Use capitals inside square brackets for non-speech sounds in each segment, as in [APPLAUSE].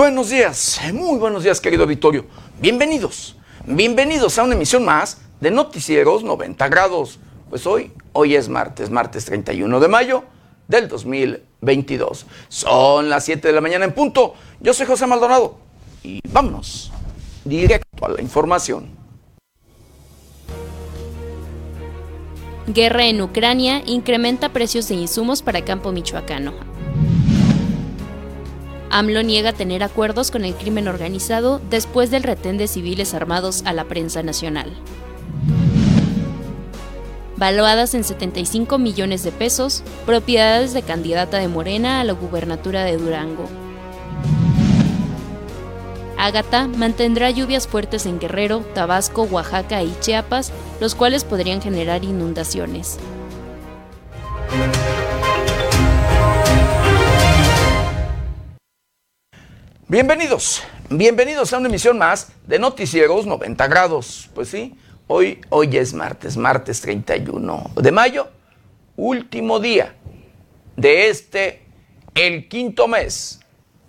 buenos días, muy buenos días querido auditorio. Bienvenidos, bienvenidos a una emisión más de Noticieros 90 grados. Pues hoy, hoy es martes, martes 31 de mayo del 2022. Son las 7 de la mañana en punto. Yo soy José Maldonado y vámonos directo a la información. Guerra en Ucrania incrementa precios de insumos para campo michoacano. AMLO niega tener acuerdos con el crimen organizado después del retén de civiles armados a la prensa nacional. Valuadas en 75 millones de pesos, propiedades de candidata de Morena a la gubernatura de Durango. Ágata mantendrá lluvias fuertes en Guerrero, Tabasco, Oaxaca y Chiapas, los cuales podrían generar inundaciones. Bienvenidos, bienvenidos a una emisión más de Noticieros 90 grados. Pues sí, hoy, hoy es martes, martes 31 de mayo, último día de este, el quinto mes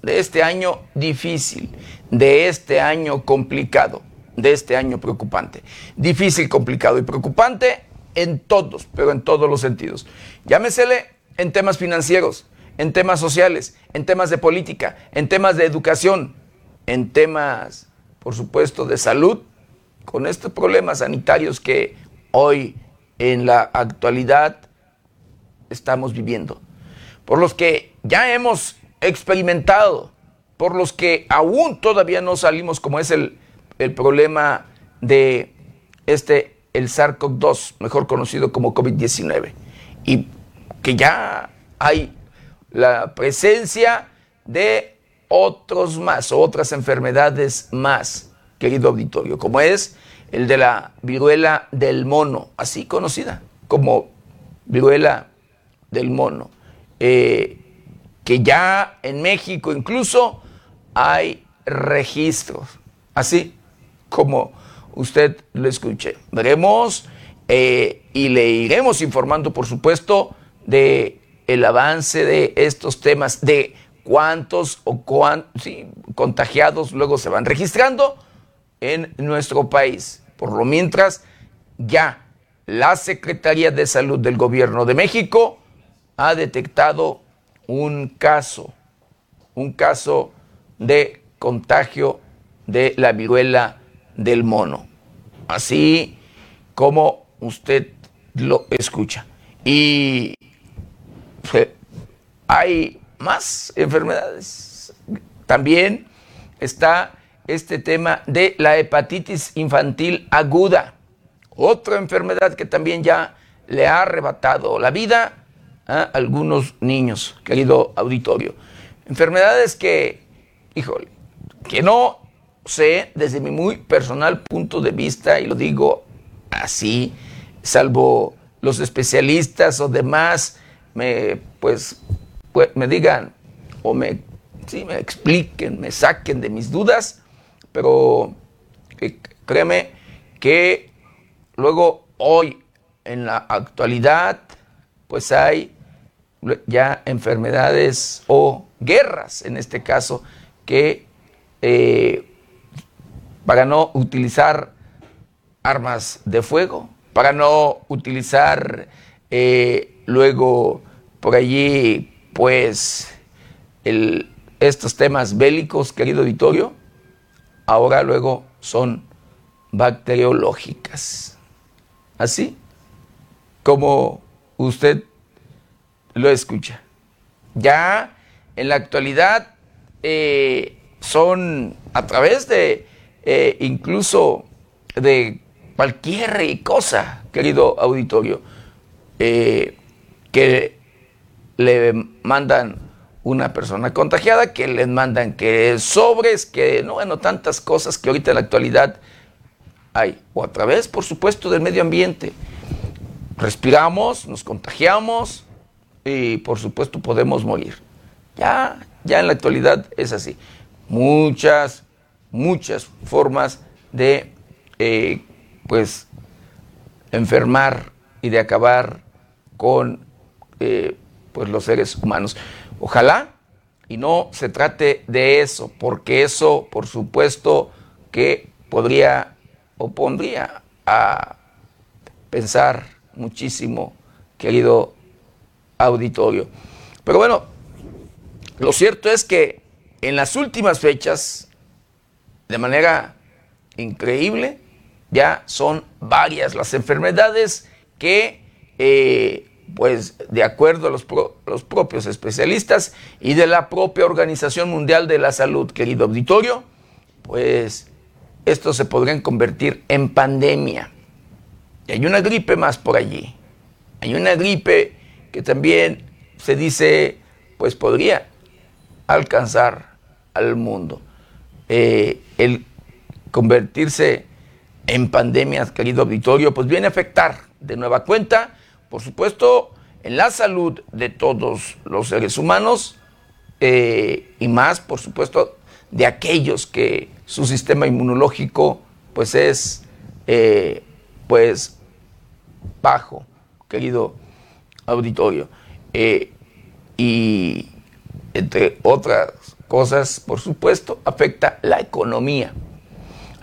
de este año difícil, de este año complicado, de este año preocupante. Difícil, complicado y preocupante en todos, pero en todos los sentidos. Llámesele en temas financieros, en temas sociales, en temas de política, en temas de educación, en temas, por supuesto, de salud, con estos problemas sanitarios que hoy en la actualidad estamos viviendo, por los que ya hemos experimentado, por los que aún todavía no salimos, como es el, el problema de este, el SARS-CoV-2, mejor conocido como COVID-19, y que ya hay la presencia de otros más, otras enfermedades más, querido auditorio, como es el de la viruela del mono, así conocida como viruela del mono, eh, que ya en México incluso hay registros, así como usted lo escuche. Veremos eh, y le iremos informando, por supuesto, de el avance de estos temas, de cuántos o cuántos contagiados luego se van registrando en nuestro país. Por lo mientras, ya la Secretaría de Salud del Gobierno de México ha detectado un caso, un caso de contagio de la viruela del mono, así como usted lo escucha. Y hay más enfermedades. También está este tema de la hepatitis infantil aguda, otra enfermedad que también ya le ha arrebatado la vida a algunos niños, querido auditorio. Enfermedades que, híjole, que no sé desde mi muy personal punto de vista, y lo digo así, salvo los especialistas o demás me, pues, pues, me digan o me, me expliquen, me saquen de mis dudas, pero eh, créeme que luego hoy en la actualidad pues hay ya enfermedades o guerras en este caso que eh, para no utilizar armas de fuego, para no utilizar eh, Luego, por allí, pues, estos temas bélicos, querido auditorio, ahora luego son bacteriológicas. Así como usted lo escucha. Ya en la actualidad eh, son a través de eh, incluso de cualquier cosa, querido auditorio, eh, que le mandan una persona contagiada, que les mandan que sobres, que no, bueno, tantas cosas que ahorita en la actualidad hay. O a través, por supuesto, del medio ambiente. Respiramos, nos contagiamos y por supuesto podemos morir. Ya, ya en la actualidad es así. Muchas, muchas formas de, eh, pues, enfermar y de acabar con pues los seres humanos. Ojalá y no se trate de eso, porque eso, por supuesto, que podría o pondría a pensar muchísimo, querido auditorio. Pero bueno, lo cierto es que en las últimas fechas, de manera increíble, ya son varias las enfermedades que, eh, pues de acuerdo a los, los propios especialistas y de la propia Organización Mundial de la Salud, querido auditorio, pues estos se podrían convertir en pandemia. Y hay una gripe más por allí. Hay una gripe que también se dice, pues podría alcanzar al mundo. Eh, el convertirse en pandemia, querido auditorio, pues viene a afectar de nueva cuenta, por supuesto, en la salud de todos los seres humanos eh, y más, por supuesto, de aquellos que su sistema inmunológico pues es eh, pues bajo, querido auditorio. Eh, y entre otras cosas, por supuesto, afecta la economía.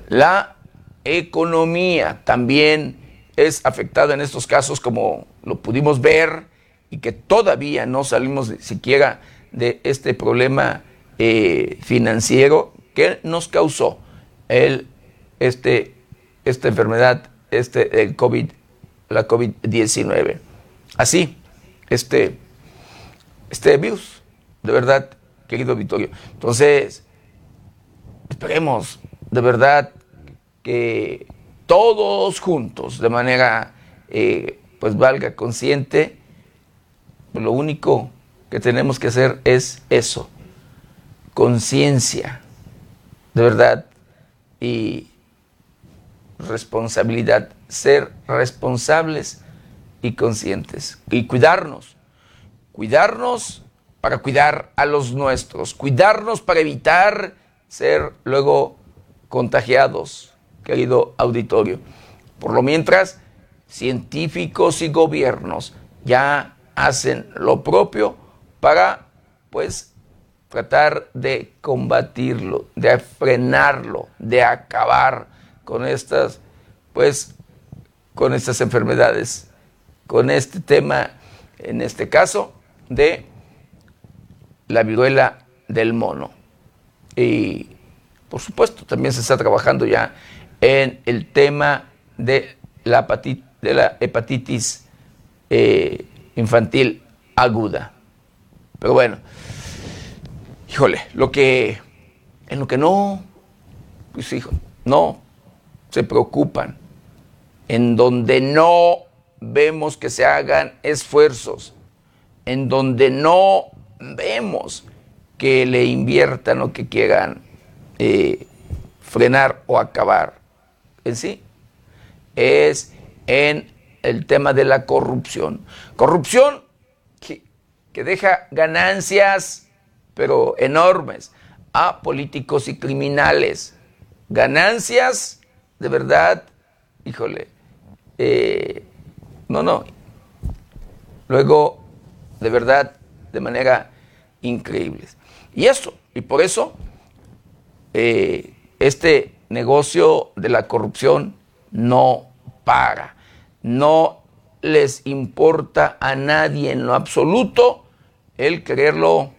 La economía también es afectada en estos casos, como lo pudimos ver, y que todavía no salimos siquiera de este problema eh, financiero que nos causó el, este, esta enfermedad, este, el COVID, la COVID-19. Así, este, este virus, de verdad, querido Vittorio. Entonces, esperemos, de verdad, que todos juntos, de manera, eh, pues valga consciente, lo único que tenemos que hacer es eso, conciencia, de verdad, y responsabilidad, ser responsables y conscientes y cuidarnos, cuidarnos para cuidar a los nuestros, cuidarnos para evitar ser luego contagiados, querido auditorio. Por lo mientras, científicos y gobiernos ya hacen lo propio para, pues, tratar de combatirlo, de frenarlo, de acabar con estas, pues, con estas enfermedades, con este tema, en este caso, de la viruela del mono. Y, por supuesto, también se está trabajando ya en el tema de la hepatitis, de la hepatitis eh, infantil aguda. Pero bueno, híjole, lo que, en lo que no, pues hijo, no se preocupan, en donde no vemos que se hagan esfuerzos, en donde no vemos que le inviertan o que quieran eh, frenar o acabar en sí, es en el tema de la corrupción. Corrupción que, que deja ganancias pero enormes, a políticos y criminales. Ganancias, de verdad, híjole, eh, no, no. Luego, de verdad, de manera increíble. Y eso, y por eso, eh, este negocio de la corrupción no para. No les importa a nadie en lo absoluto el quererlo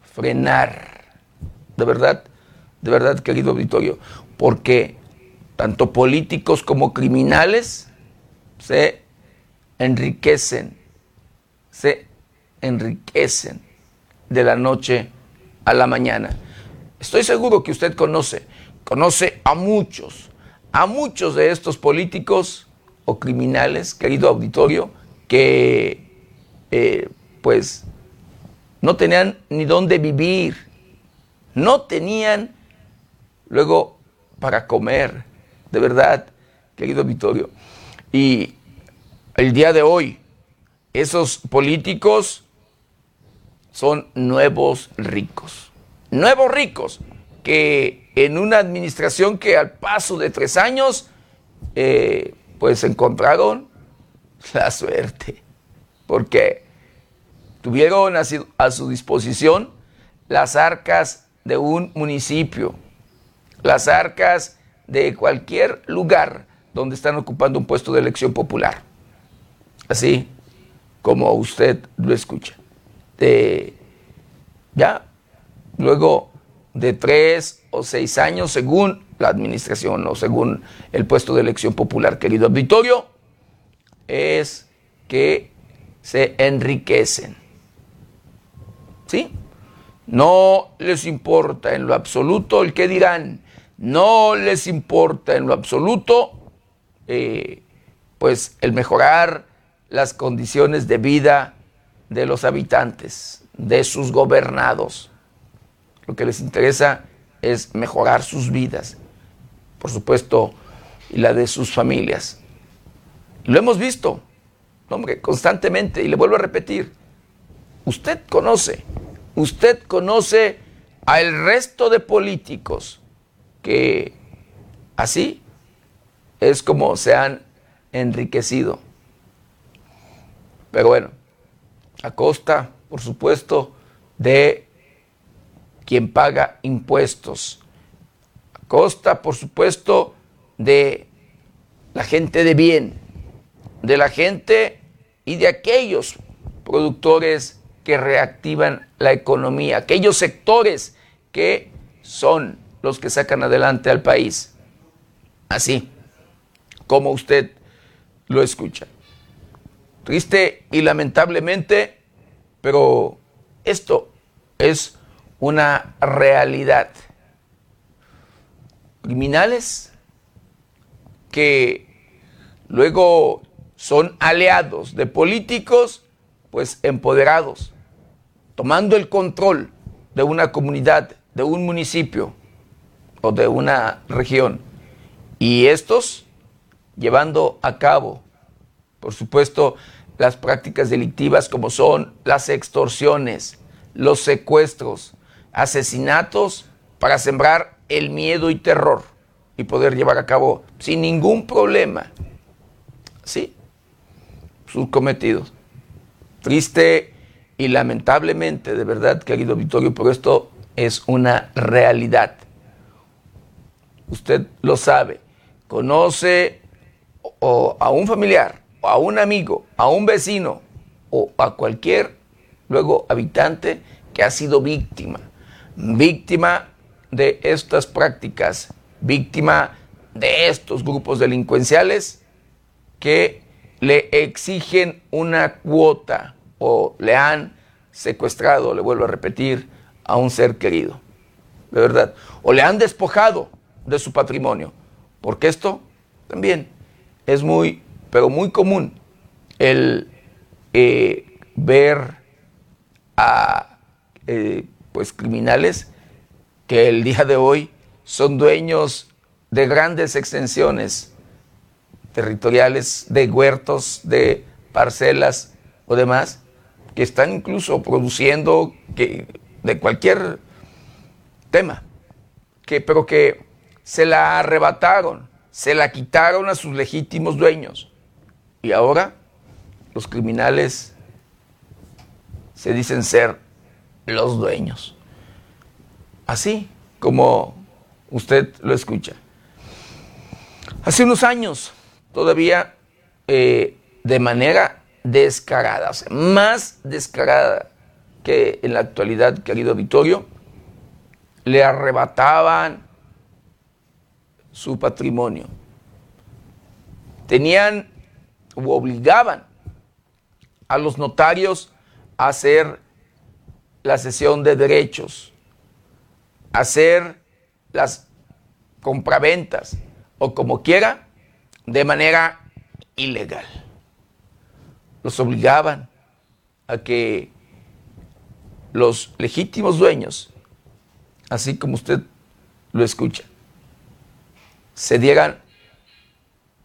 frenar. De verdad, de verdad, querido auditorio, porque tanto políticos como criminales se enriquecen, se enriquecen de la noche a la mañana. Estoy seguro que usted conoce, conoce a muchos, a muchos de estos políticos o criminales, querido auditorio, que eh, pues no tenían ni dónde vivir, no tenían luego para comer, de verdad, querido Vittorio. Y el día de hoy, esos políticos son nuevos ricos, nuevos ricos que en una administración que al paso de tres años, eh, pues encontraron la suerte, porque tuvieron a su, disposición las arcas de un municipio, las arcas de cualquier lugar donde están ocupando un puesto de elección popular. Así como usted lo escucha. ya, luego de tres o seis años, según la administración o según el puesto de elección popular, querido auditorio, es que se enriquecen. ¿Sí? No les importa en lo absoluto el que dirán, no les importa en lo absoluto, eh, pues el mejorar las condiciones de vida de los habitantes, de sus gobernados. Lo que les interesa es mejorar sus vidas, por supuesto, y la de sus familias. Lo hemos visto, constantemente, y le vuelvo a repetir, usted conoce usted conoce al resto de políticos que así es como se han enriquecido. Pero bueno, a costa, por supuesto, de quien paga impuestos. Costa, por supuesto, de la gente de bien, de la gente y de aquellos productores que reactivan la economía, aquellos sectores que son los que sacan adelante al país. Así como usted lo escucha. Triste y lamentablemente, pero esto es una realidad. Criminales que luego son aliados de políticos, pues empoderados tomando el control de una comunidad, de un municipio o de una región, y estos llevando a cabo, por supuesto, las prácticas delictivas como son las extorsiones, los secuestros, asesinatos para sembrar el miedo y terror y poder llevar a cabo sin ningún problema, ¿sí? Sus cometidos. Triste y lamentablemente, de verdad, querido Vittorio, pero esto es una realidad. Usted lo sabe, conoce o a un familiar, a un amigo, a un vecino o a cualquier luego habitante que ha sido víctima, víctima de estas prácticas, víctima de estos grupos delincuenciales que le exigen una cuota o le han secuestrado, le vuelvo a repetir, a un ser querido. De verdad. O le han despojado de su patrimonio. Porque esto también es muy, pero muy común el eh, ver a eh, pues criminales que el día de hoy son dueños de grandes extensiones territoriales, de huertos, de parcelas o demás, que están incluso produciendo de cualquier tema, que, pero que se la arrebataron, se la quitaron a sus legítimos dueños. Y ahora los criminales se dicen ser los dueños. Así como usted lo escucha. Hace unos años, todavía eh, de manera descarada, más descarada que en la actualidad, querido Vittorio, le arrebataban su patrimonio. Tenían o obligaban a los notarios a hacer la sesión de derechos, hacer las compraventas o como quiera, de manera ilegal. Los obligaban a que los legítimos dueños, así como usted lo escucha, se dieran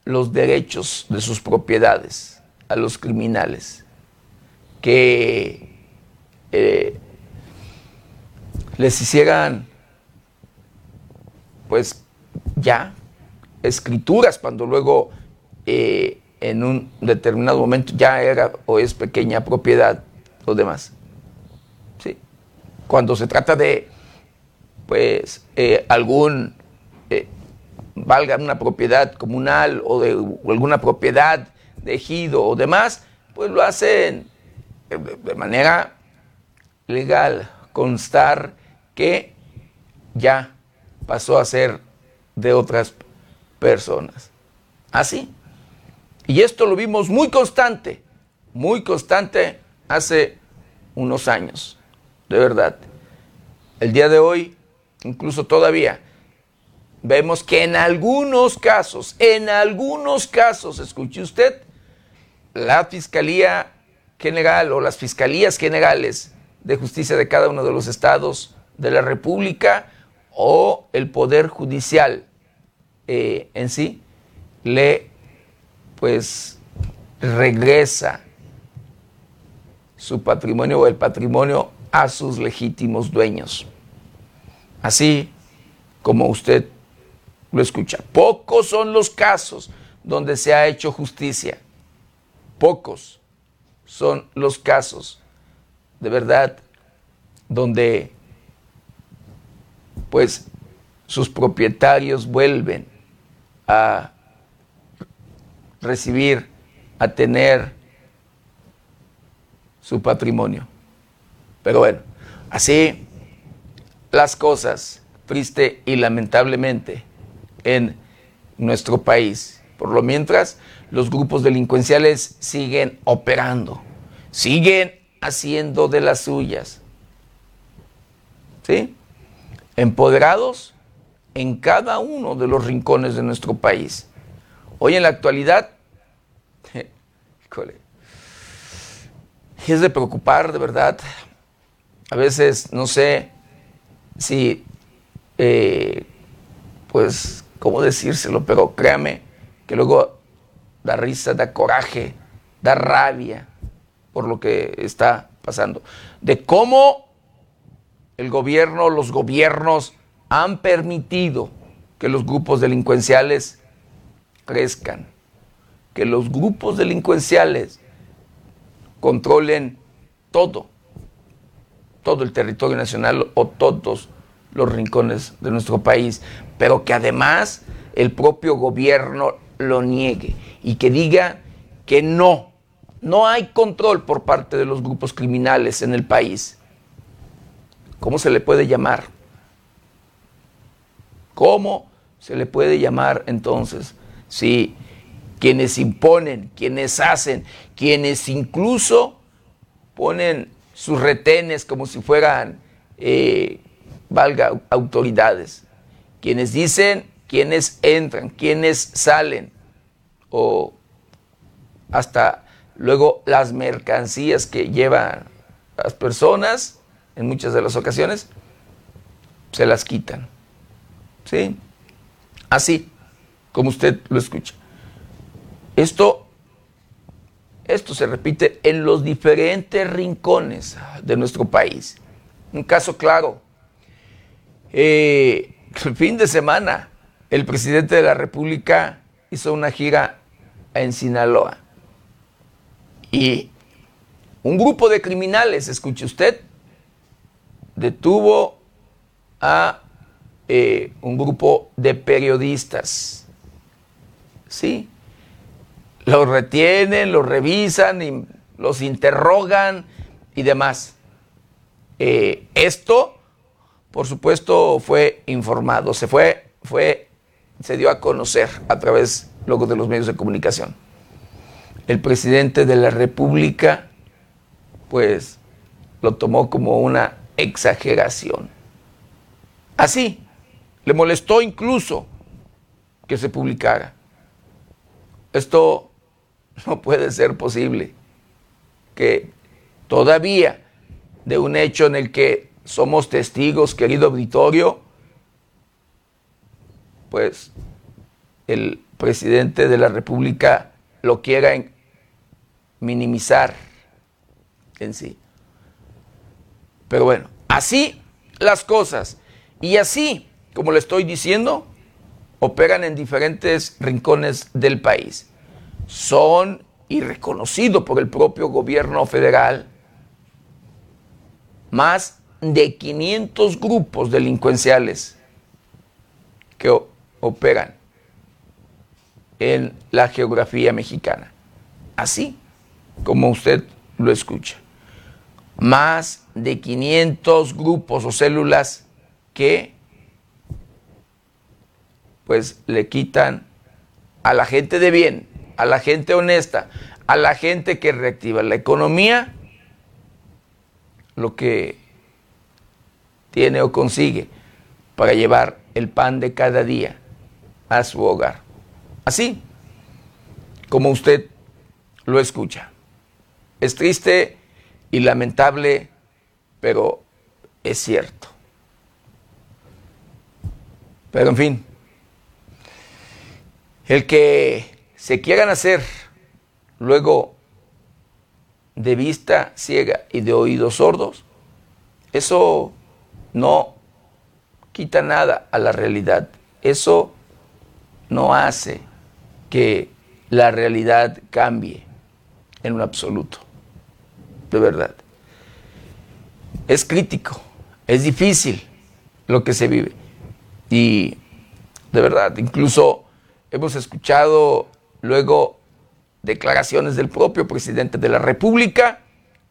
los derechos de sus propiedades a los criminales, que eh, les hicieran, pues ya, escrituras cuando luego eh, en un determinado momento ya era o es pequeña propiedad o demás. ¿Sí? cuando se trata de, pues, eh, algún, eh, valga una propiedad comunal o de alguna propiedad de ejido o demás, pues lo hacen de manera legal, constar que ya pasó a ser de otras personas. Así. Y esto lo vimos muy constante, muy constante hace unos años, de verdad. El día de hoy, incluso todavía, vemos que en algunos casos, en algunos casos, escuche usted, la Fiscalía General o las Fiscalías Generales de Justicia de cada uno de los estados de la República o el Poder Judicial eh, en sí le pues regresa su patrimonio o el patrimonio a sus legítimos dueños. Así como usted lo escucha. Pocos son los casos donde se ha hecho justicia. Pocos son los casos de verdad donde pues sus propietarios vuelven a recibir, a tener su patrimonio. Pero bueno, así las cosas, triste y lamentablemente, en nuestro país. Por lo mientras, los grupos delincuenciales siguen operando, siguen haciendo de las suyas. ¿Sí? Empoderados en cada uno de los rincones de nuestro país. Hoy en la actualidad, [LAUGHS] es de preocupar, de verdad. A veces no sé si, eh, pues, cómo decírselo, pero créame que luego da risa, da coraje, da rabia por lo que está pasando. De cómo el gobierno, los gobiernos han permitido que los grupos delincuenciales crezcan, que los grupos delincuenciales controlen todo, todo el territorio nacional o todos los rincones de nuestro país, pero que además el propio gobierno lo niegue y que diga que no, no hay control por parte de los grupos criminales en el país. ¿Cómo se le puede llamar? ¿Cómo se le puede llamar entonces si quienes imponen, quienes hacen, quienes incluso ponen sus retenes como si fueran, eh, valga, autoridades, quienes dicen quiénes entran, quiénes salen, o hasta luego las mercancías que llevan las personas, en muchas de las ocasiones, se las quitan. ¿Sí? Así, como usted lo escucha. Esto, esto se repite en los diferentes rincones de nuestro país. Un caso claro. Eh, el fin de semana, el presidente de la República hizo una gira en Sinaloa. Y un grupo de criminales, escuche usted, detuvo a eh, un grupo de periodistas. Sí, los retienen, los revisan, y los interrogan y demás. Eh, esto, por supuesto, fue informado, se fue, fue, se dio a conocer a través luego de los medios de comunicación. El presidente de la República, pues, lo tomó como una exageración. Así, le molestó incluso que se publicara. Esto [LAUGHS] no puede ser posible. Que todavía de un hecho en el que somos testigos, querido auditorio, pues el presidente de la República lo quiera minimizar en sí. Pero bueno, así las cosas. Y así, como le estoy diciendo, operan en diferentes rincones del país. Son, y reconocido por el propio gobierno federal, más de 500 grupos delincuenciales que operan en la geografía mexicana. Así como usted lo escucha. Más de 500 grupos o células que pues le quitan a la gente de bien, a la gente honesta, a la gente que reactiva la economía, lo que tiene o consigue para llevar el pan de cada día a su hogar. Así como usted lo escucha. Es triste y lamentable, pero es cierto. Pero en fin, el que se quieran hacer luego de vista ciega y de oídos sordos, eso no quita nada a la realidad. Eso no hace que la realidad cambie en un absoluto. De verdad. Es crítico, es difícil lo que se vive. Y de verdad, incluso hemos escuchado luego declaraciones del propio presidente de la República,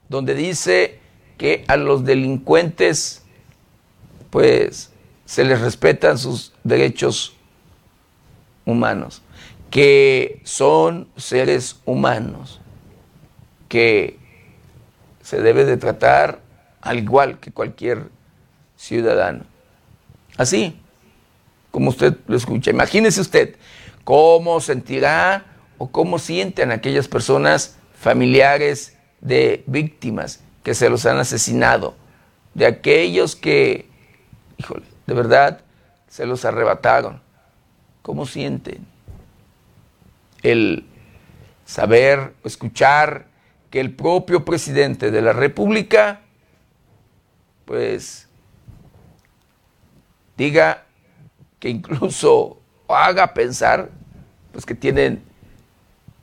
donde dice que a los delincuentes, pues, se les respetan sus derechos humanos, que son seres humanos, que se debe de tratar al igual que cualquier ciudadano. Así, como usted lo escucha. Imagínese usted cómo sentirá o cómo sienten aquellas personas familiares de víctimas que se los han asesinado, de aquellos que, híjole, de verdad se los arrebataron. ¿Cómo sienten? El saber, escuchar que el propio presidente de la República, pues, diga que incluso haga pensar, pues que tienen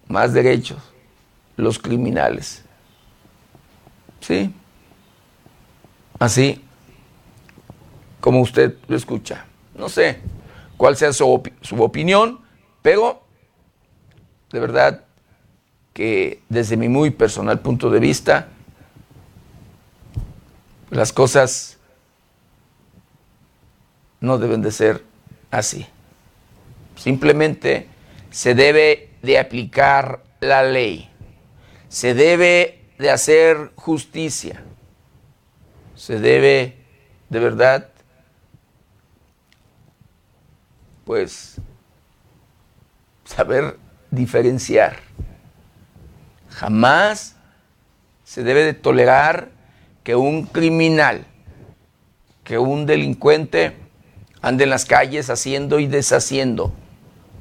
más derechos los criminales. ¿Sí? Así como usted lo escucha. No sé cuál sea su, su opinión, pero de verdad que desde mi muy personal punto de vista, las cosas no deben de ser así. Simplemente se debe de aplicar la ley, se debe de hacer justicia, se debe de verdad, pues, saber diferenciar. Jamás se debe de tolerar que un criminal, que un delincuente ande en las calles haciendo y deshaciendo.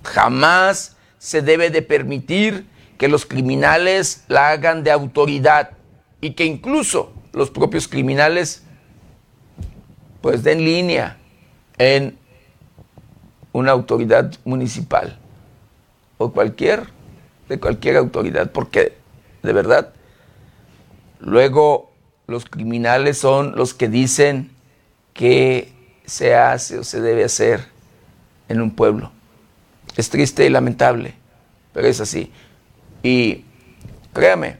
Jamás se debe de permitir que los criminales la hagan de autoridad y que incluso los propios criminales pues den línea en una autoridad municipal o cualquier de cualquier autoridad porque de verdad luego los criminales son los que dicen que se hace o se debe hacer en un pueblo. Es triste y lamentable, pero es así. Y créame,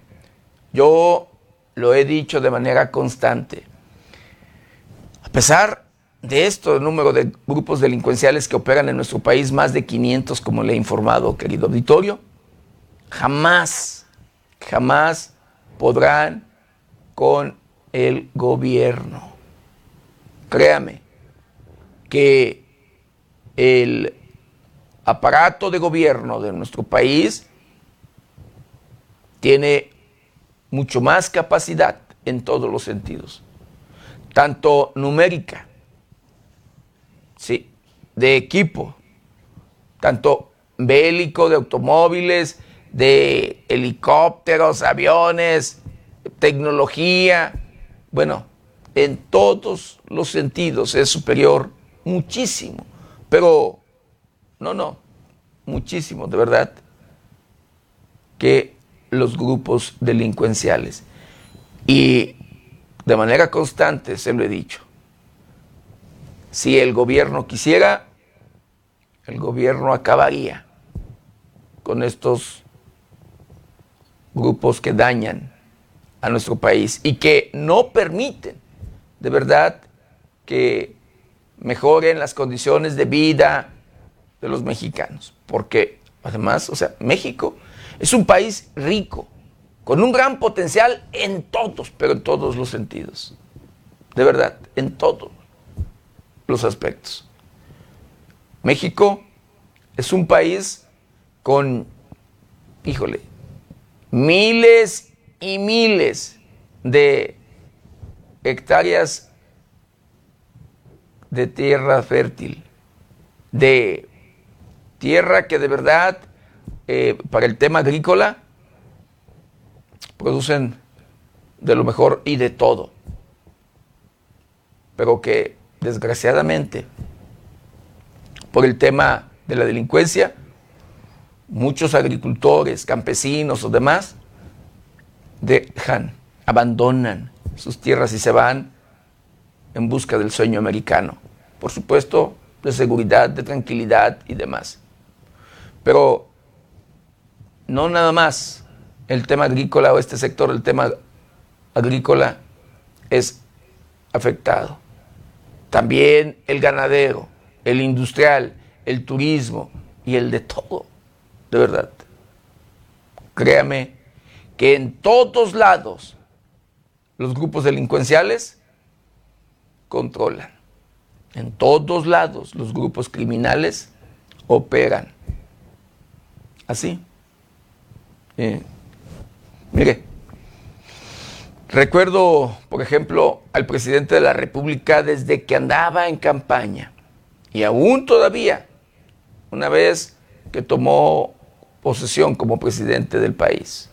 yo lo he dicho de manera constante. A pesar de esto, el número de grupos delincuenciales que operan en nuestro país, más de 500, como le he informado, querido auditorio, jamás, jamás podrán con el gobierno. Créame, que el aparato de gobierno de nuestro país tiene mucho más capacidad en todos los sentidos, tanto numérica, sí, de equipo, tanto bélico, de automóviles, de helicópteros, aviones, tecnología, bueno, en todos los sentidos es superior muchísimo, pero no, no, muchísimo, de verdad, que los grupos delincuenciales. Y de manera constante se lo he dicho. Si el gobierno quisiera, el gobierno acabaría con estos grupos que dañan a nuestro país y que no permiten de verdad que mejoren las condiciones de vida de los mexicanos. Porque además, o sea, México es un país rico, con un gran potencial en todos, pero en todos los sentidos. De verdad, en todos los aspectos. México es un país con, híjole, miles y miles de hectáreas de tierra fértil, de tierra que de verdad eh, para el tema agrícola producen de lo mejor y de todo, pero que desgraciadamente por el tema de la delincuencia, muchos agricultores, campesinos o demás dejan, abandonan sus tierras y se van en busca del sueño americano. Por supuesto, de seguridad, de tranquilidad y demás. Pero no nada más el tema agrícola o este sector, el tema agrícola es afectado. También el ganadero, el industrial, el turismo y el de todo, de verdad. Créame que en todos lados los grupos delincuenciales controlan. En todos lados los grupos criminales operan. Así. Eh, mire, recuerdo, por ejemplo, al presidente de la República desde que andaba en campaña y aún todavía, una vez que tomó posesión como presidente del país,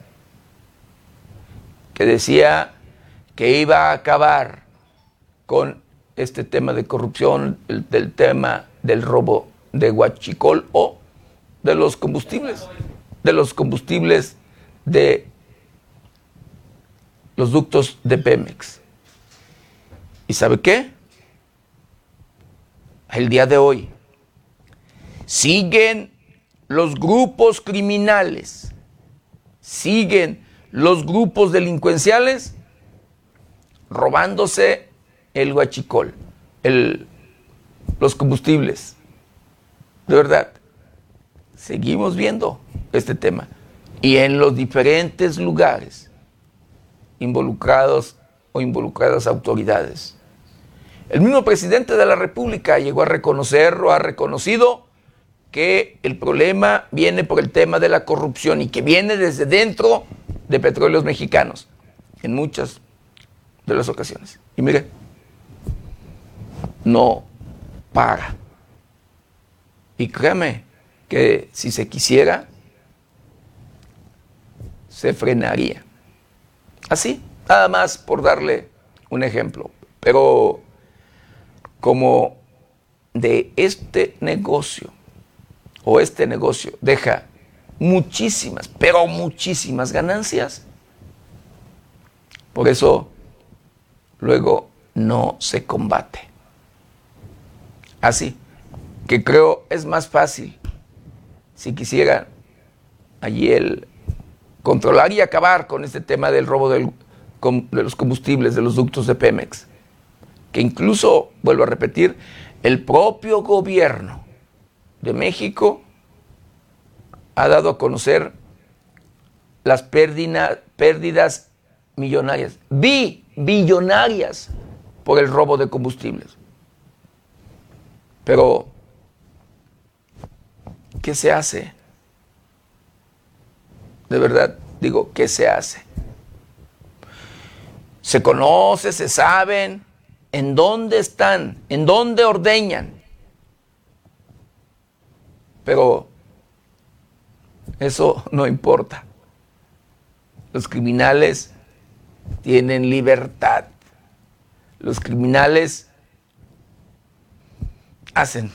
que decía que iba a acabar con este tema de corrupción, el, del tema del robo de Huachicol o de los combustibles, de los combustibles de los ductos de Pemex. ¿Y sabe qué? El día de hoy siguen los grupos criminales, siguen los grupos delincuenciales robándose el huachicol, el, los combustibles. De verdad, seguimos viendo este tema. Y en los diferentes lugares involucrados o involucradas autoridades. El mismo presidente de la República llegó a reconocer o ha reconocido que el problema viene por el tema de la corrupción y que viene desde dentro de petróleos mexicanos en muchas de las ocasiones. Y mire, no para. Y créame que si se quisiera, se frenaría. Así, nada más por darle un ejemplo. Pero como de este negocio o este negocio deja muchísimas, pero muchísimas ganancias, por eso luego no se combate. Así que creo es más fácil si quisiera allí el controlar y acabar con este tema del robo de los combustibles de los ductos de Pemex, que incluso, vuelvo a repetir, el propio gobierno de México ha dado a conocer las pérdidas millonarias, bi, billonarias por el robo de combustibles. Pero, ¿qué se hace? De verdad, digo, ¿qué se hace? Se conoce, se saben en dónde están, en dónde ordeñan. Pero eso no importa. Los criminales tienen libertad. Los criminales hacen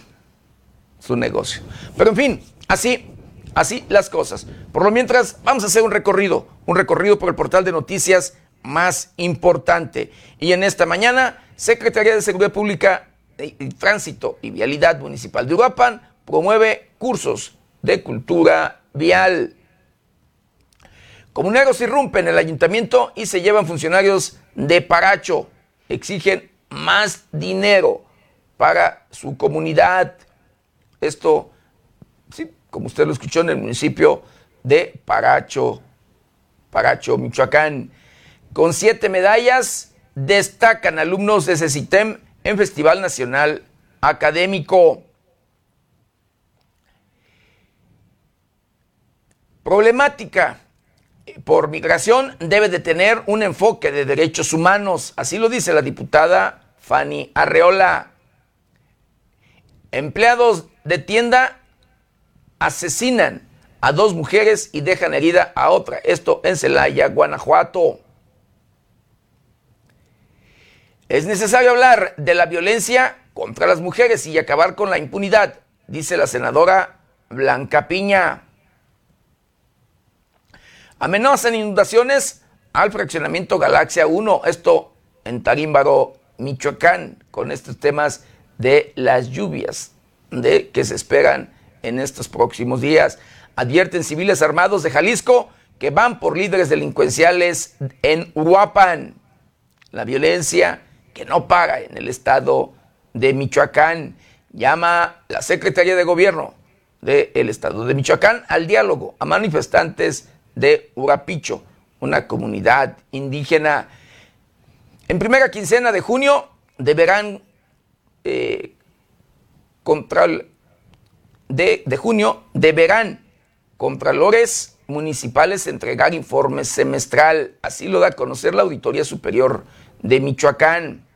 su negocio. Pero en fin, así, así las cosas. Por lo mientras, vamos a hacer un recorrido, un recorrido por el portal de noticias más importante. Y en esta mañana, Secretaría de Seguridad Pública, Tránsito y Vialidad Municipal de Uruapan promueve cursos de cultura vial. Comuneros irrumpen en el ayuntamiento y se llevan funcionarios de Paracho. Exigen más dinero para su comunidad. Esto, sí, como usted lo escuchó en el municipio de Paracho, Paracho, Michoacán. Con siete medallas destacan alumnos de CECITEM en Festival Nacional Académico. Problemática por migración debe de tener un enfoque de derechos humanos, así lo dice la diputada Fanny Arreola. Empleados de tienda asesinan a dos mujeres y dejan herida a otra. Esto en Celaya, Guanajuato. Es necesario hablar de la violencia contra las mujeres y acabar con la impunidad, dice la senadora Blanca Piña. Amenazan inundaciones al fraccionamiento Galaxia 1, esto en Tarímbaro, Michoacán, con estos temas de las lluvias de, que se esperan en estos próximos días. Advierten civiles armados de Jalisco que van por líderes delincuenciales en Uruapan. La violencia que no paga en el estado de Michoacán. Llama la Secretaría de Gobierno del estado de Michoacán al diálogo a manifestantes de Urapicho, una comunidad indígena. En primera quincena de junio deberán, eh, de, de junio, deberán contralores municipales entregar informes semestral. Así lo da a conocer la Auditoría Superior de Michoacán.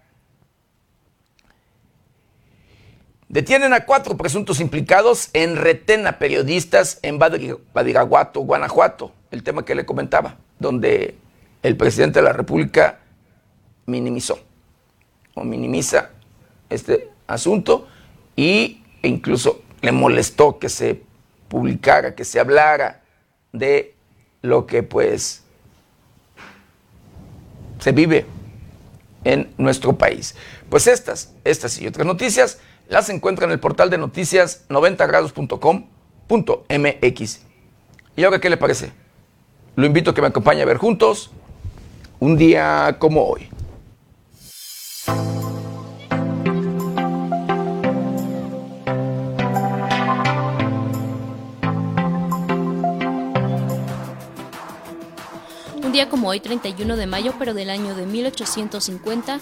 Detienen a cuatro presuntos implicados en retén a periodistas en Badiraguato, Guanajuato, el tema que le comentaba, donde el presidente de la República minimizó o minimiza este asunto y, e incluso le molestó que se publicara, que se hablara de lo que pues se vive en nuestro país. Pues estas, estas y otras noticias las encuentra en el portal de noticias 90grados.com.mx. ¿Y ahora qué le parece? Lo invito a que me acompañe a ver juntos un día como hoy. Un día como hoy, 31 de mayo, pero del año de 1850,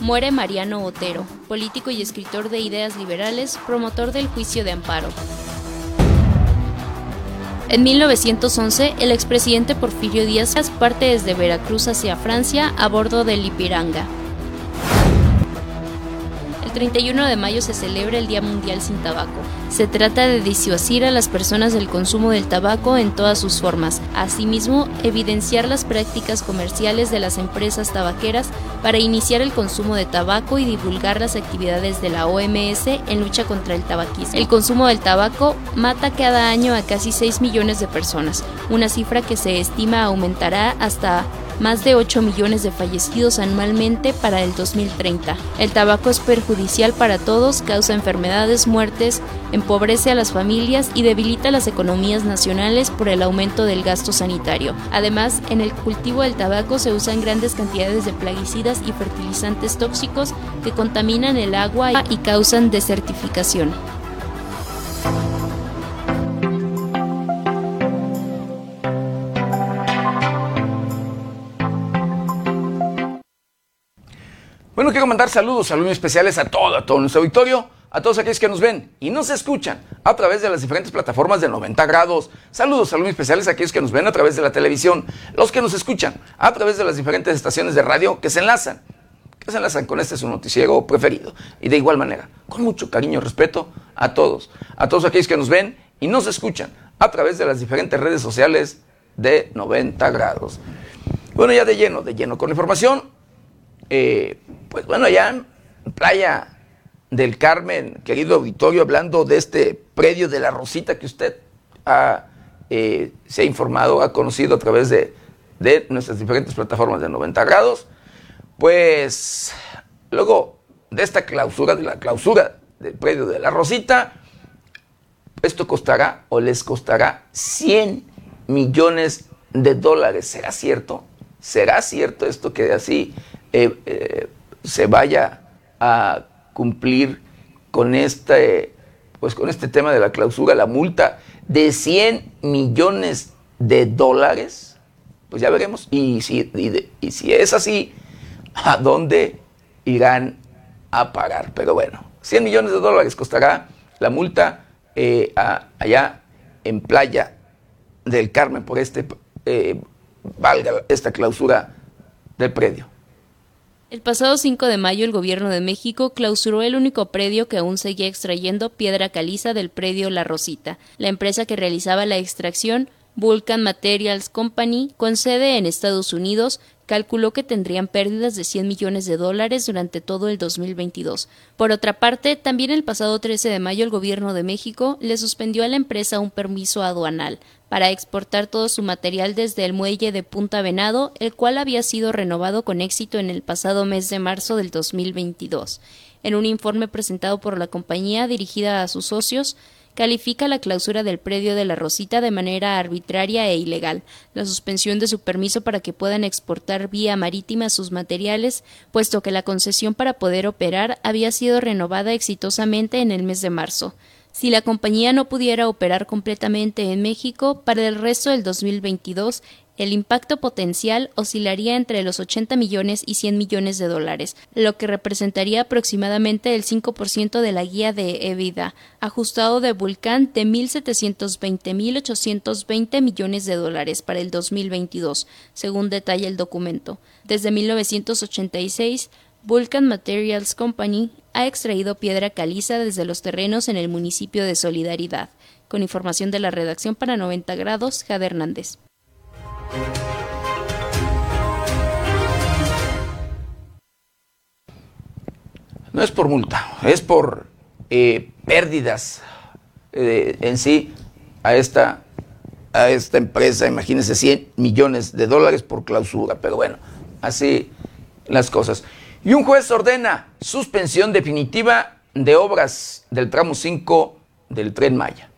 Muere Mariano Otero, político y escritor de ideas liberales, promotor del juicio de amparo. En 1911, el expresidente Porfirio Díaz parte desde Veracruz hacia Francia a bordo del Ipiranga. El 31 de mayo se celebra el Día Mundial sin Tabaco. Se trata de disuadir a las personas del consumo del tabaco en todas sus formas. Asimismo, evidenciar las prácticas comerciales de las empresas tabaqueras para iniciar el consumo de tabaco y divulgar las actividades de la OMS en lucha contra el tabaquismo. El consumo del tabaco mata cada año a casi 6 millones de personas, una cifra que se estima aumentará hasta más de 8 millones de fallecidos anualmente para el 2030. El tabaco es perjudicial para todos, causa enfermedades, muertes, empobrece a las familias y debilita las economías nacionales por el aumento del gasto sanitario. Además, en el cultivo del tabaco se usan grandes cantidades de plaguicidas y fertilizantes tóxicos que contaminan el agua y causan desertificación. Quiero mandar saludos, saludos especiales a todo, a todo nuestro auditorio, a todos aquellos que nos ven y nos escuchan a través de las diferentes plataformas de 90 grados. Saludos, saludos especiales a aquellos que nos ven a través de la televisión, los que nos escuchan a través de las diferentes estaciones de radio que se enlazan, que se enlazan con este su noticiero preferido. Y de igual manera, con mucho cariño y respeto a todos, a todos aquellos que nos ven y nos escuchan a través de las diferentes redes sociales de 90 grados. Bueno, ya de lleno, de lleno con información, eh, pues bueno, ya en Playa del Carmen, querido auditorio, hablando de este predio de la Rosita que usted eh, se ha informado, ha conocido a través de de nuestras diferentes plataformas de 90 grados. Pues luego de esta clausura, de la clausura del predio de la Rosita, esto costará o les costará 100 millones de dólares. ¿Será cierto? ¿Será cierto esto que así eh, eh, se vaya a cumplir con este, pues con este tema de la clausura, la multa de 100 millones de dólares? Pues ya veremos. Y si, y si es así, ¿a dónde irán a pagar? Pero bueno, 100 millones de dólares costará la multa eh, allá en Playa del Carmen por este, valga esta clausura del predio. El pasado 5 de mayo el gobierno de México clausuró el único predio que aún seguía extrayendo piedra caliza del predio La Rosita. La empresa que realizaba la extracción, Vulcan Materials Company, con sede en Estados Unidos, calculó que tendrían pérdidas de 100 millones de dólares durante todo el 2022. Por otra parte, también el pasado 13 de mayo el gobierno de México le suspendió a la empresa un permiso aduanal para exportar todo su material desde el muelle de Punta Venado, el cual había sido renovado con éxito en el pasado mes de marzo del 2022. En un informe presentado por la compañía dirigida a sus socios, califica la clausura del predio de la Rosita de manera arbitraria e ilegal, la suspensión de su permiso para que puedan exportar vía marítima sus materiales, puesto que la concesión para poder operar había sido renovada exitosamente en el mes de marzo. Si la compañía no pudiera operar completamente en México, para el resto del 2022 el impacto potencial oscilaría entre los 80 millones y 100 millones de dólares, lo que representaría aproximadamente el 5% de la guía de EBITDA, ajustado de Vulcan de 1.720.820 millones de dólares para el 2022, según detalla el documento. Desde 1986, Vulcan Materials Company ha extraído piedra caliza desde los terrenos en el municipio de Solidaridad. Con información de la redacción para 90 grados, Jade Hernández. No es por multa, es por eh, pérdidas eh, en sí a esta, a esta empresa. Imagínense 100 millones de dólares por clausura, pero bueno, así las cosas. Y un juez ordena suspensión definitiva de obras del tramo 5 del tren Maya.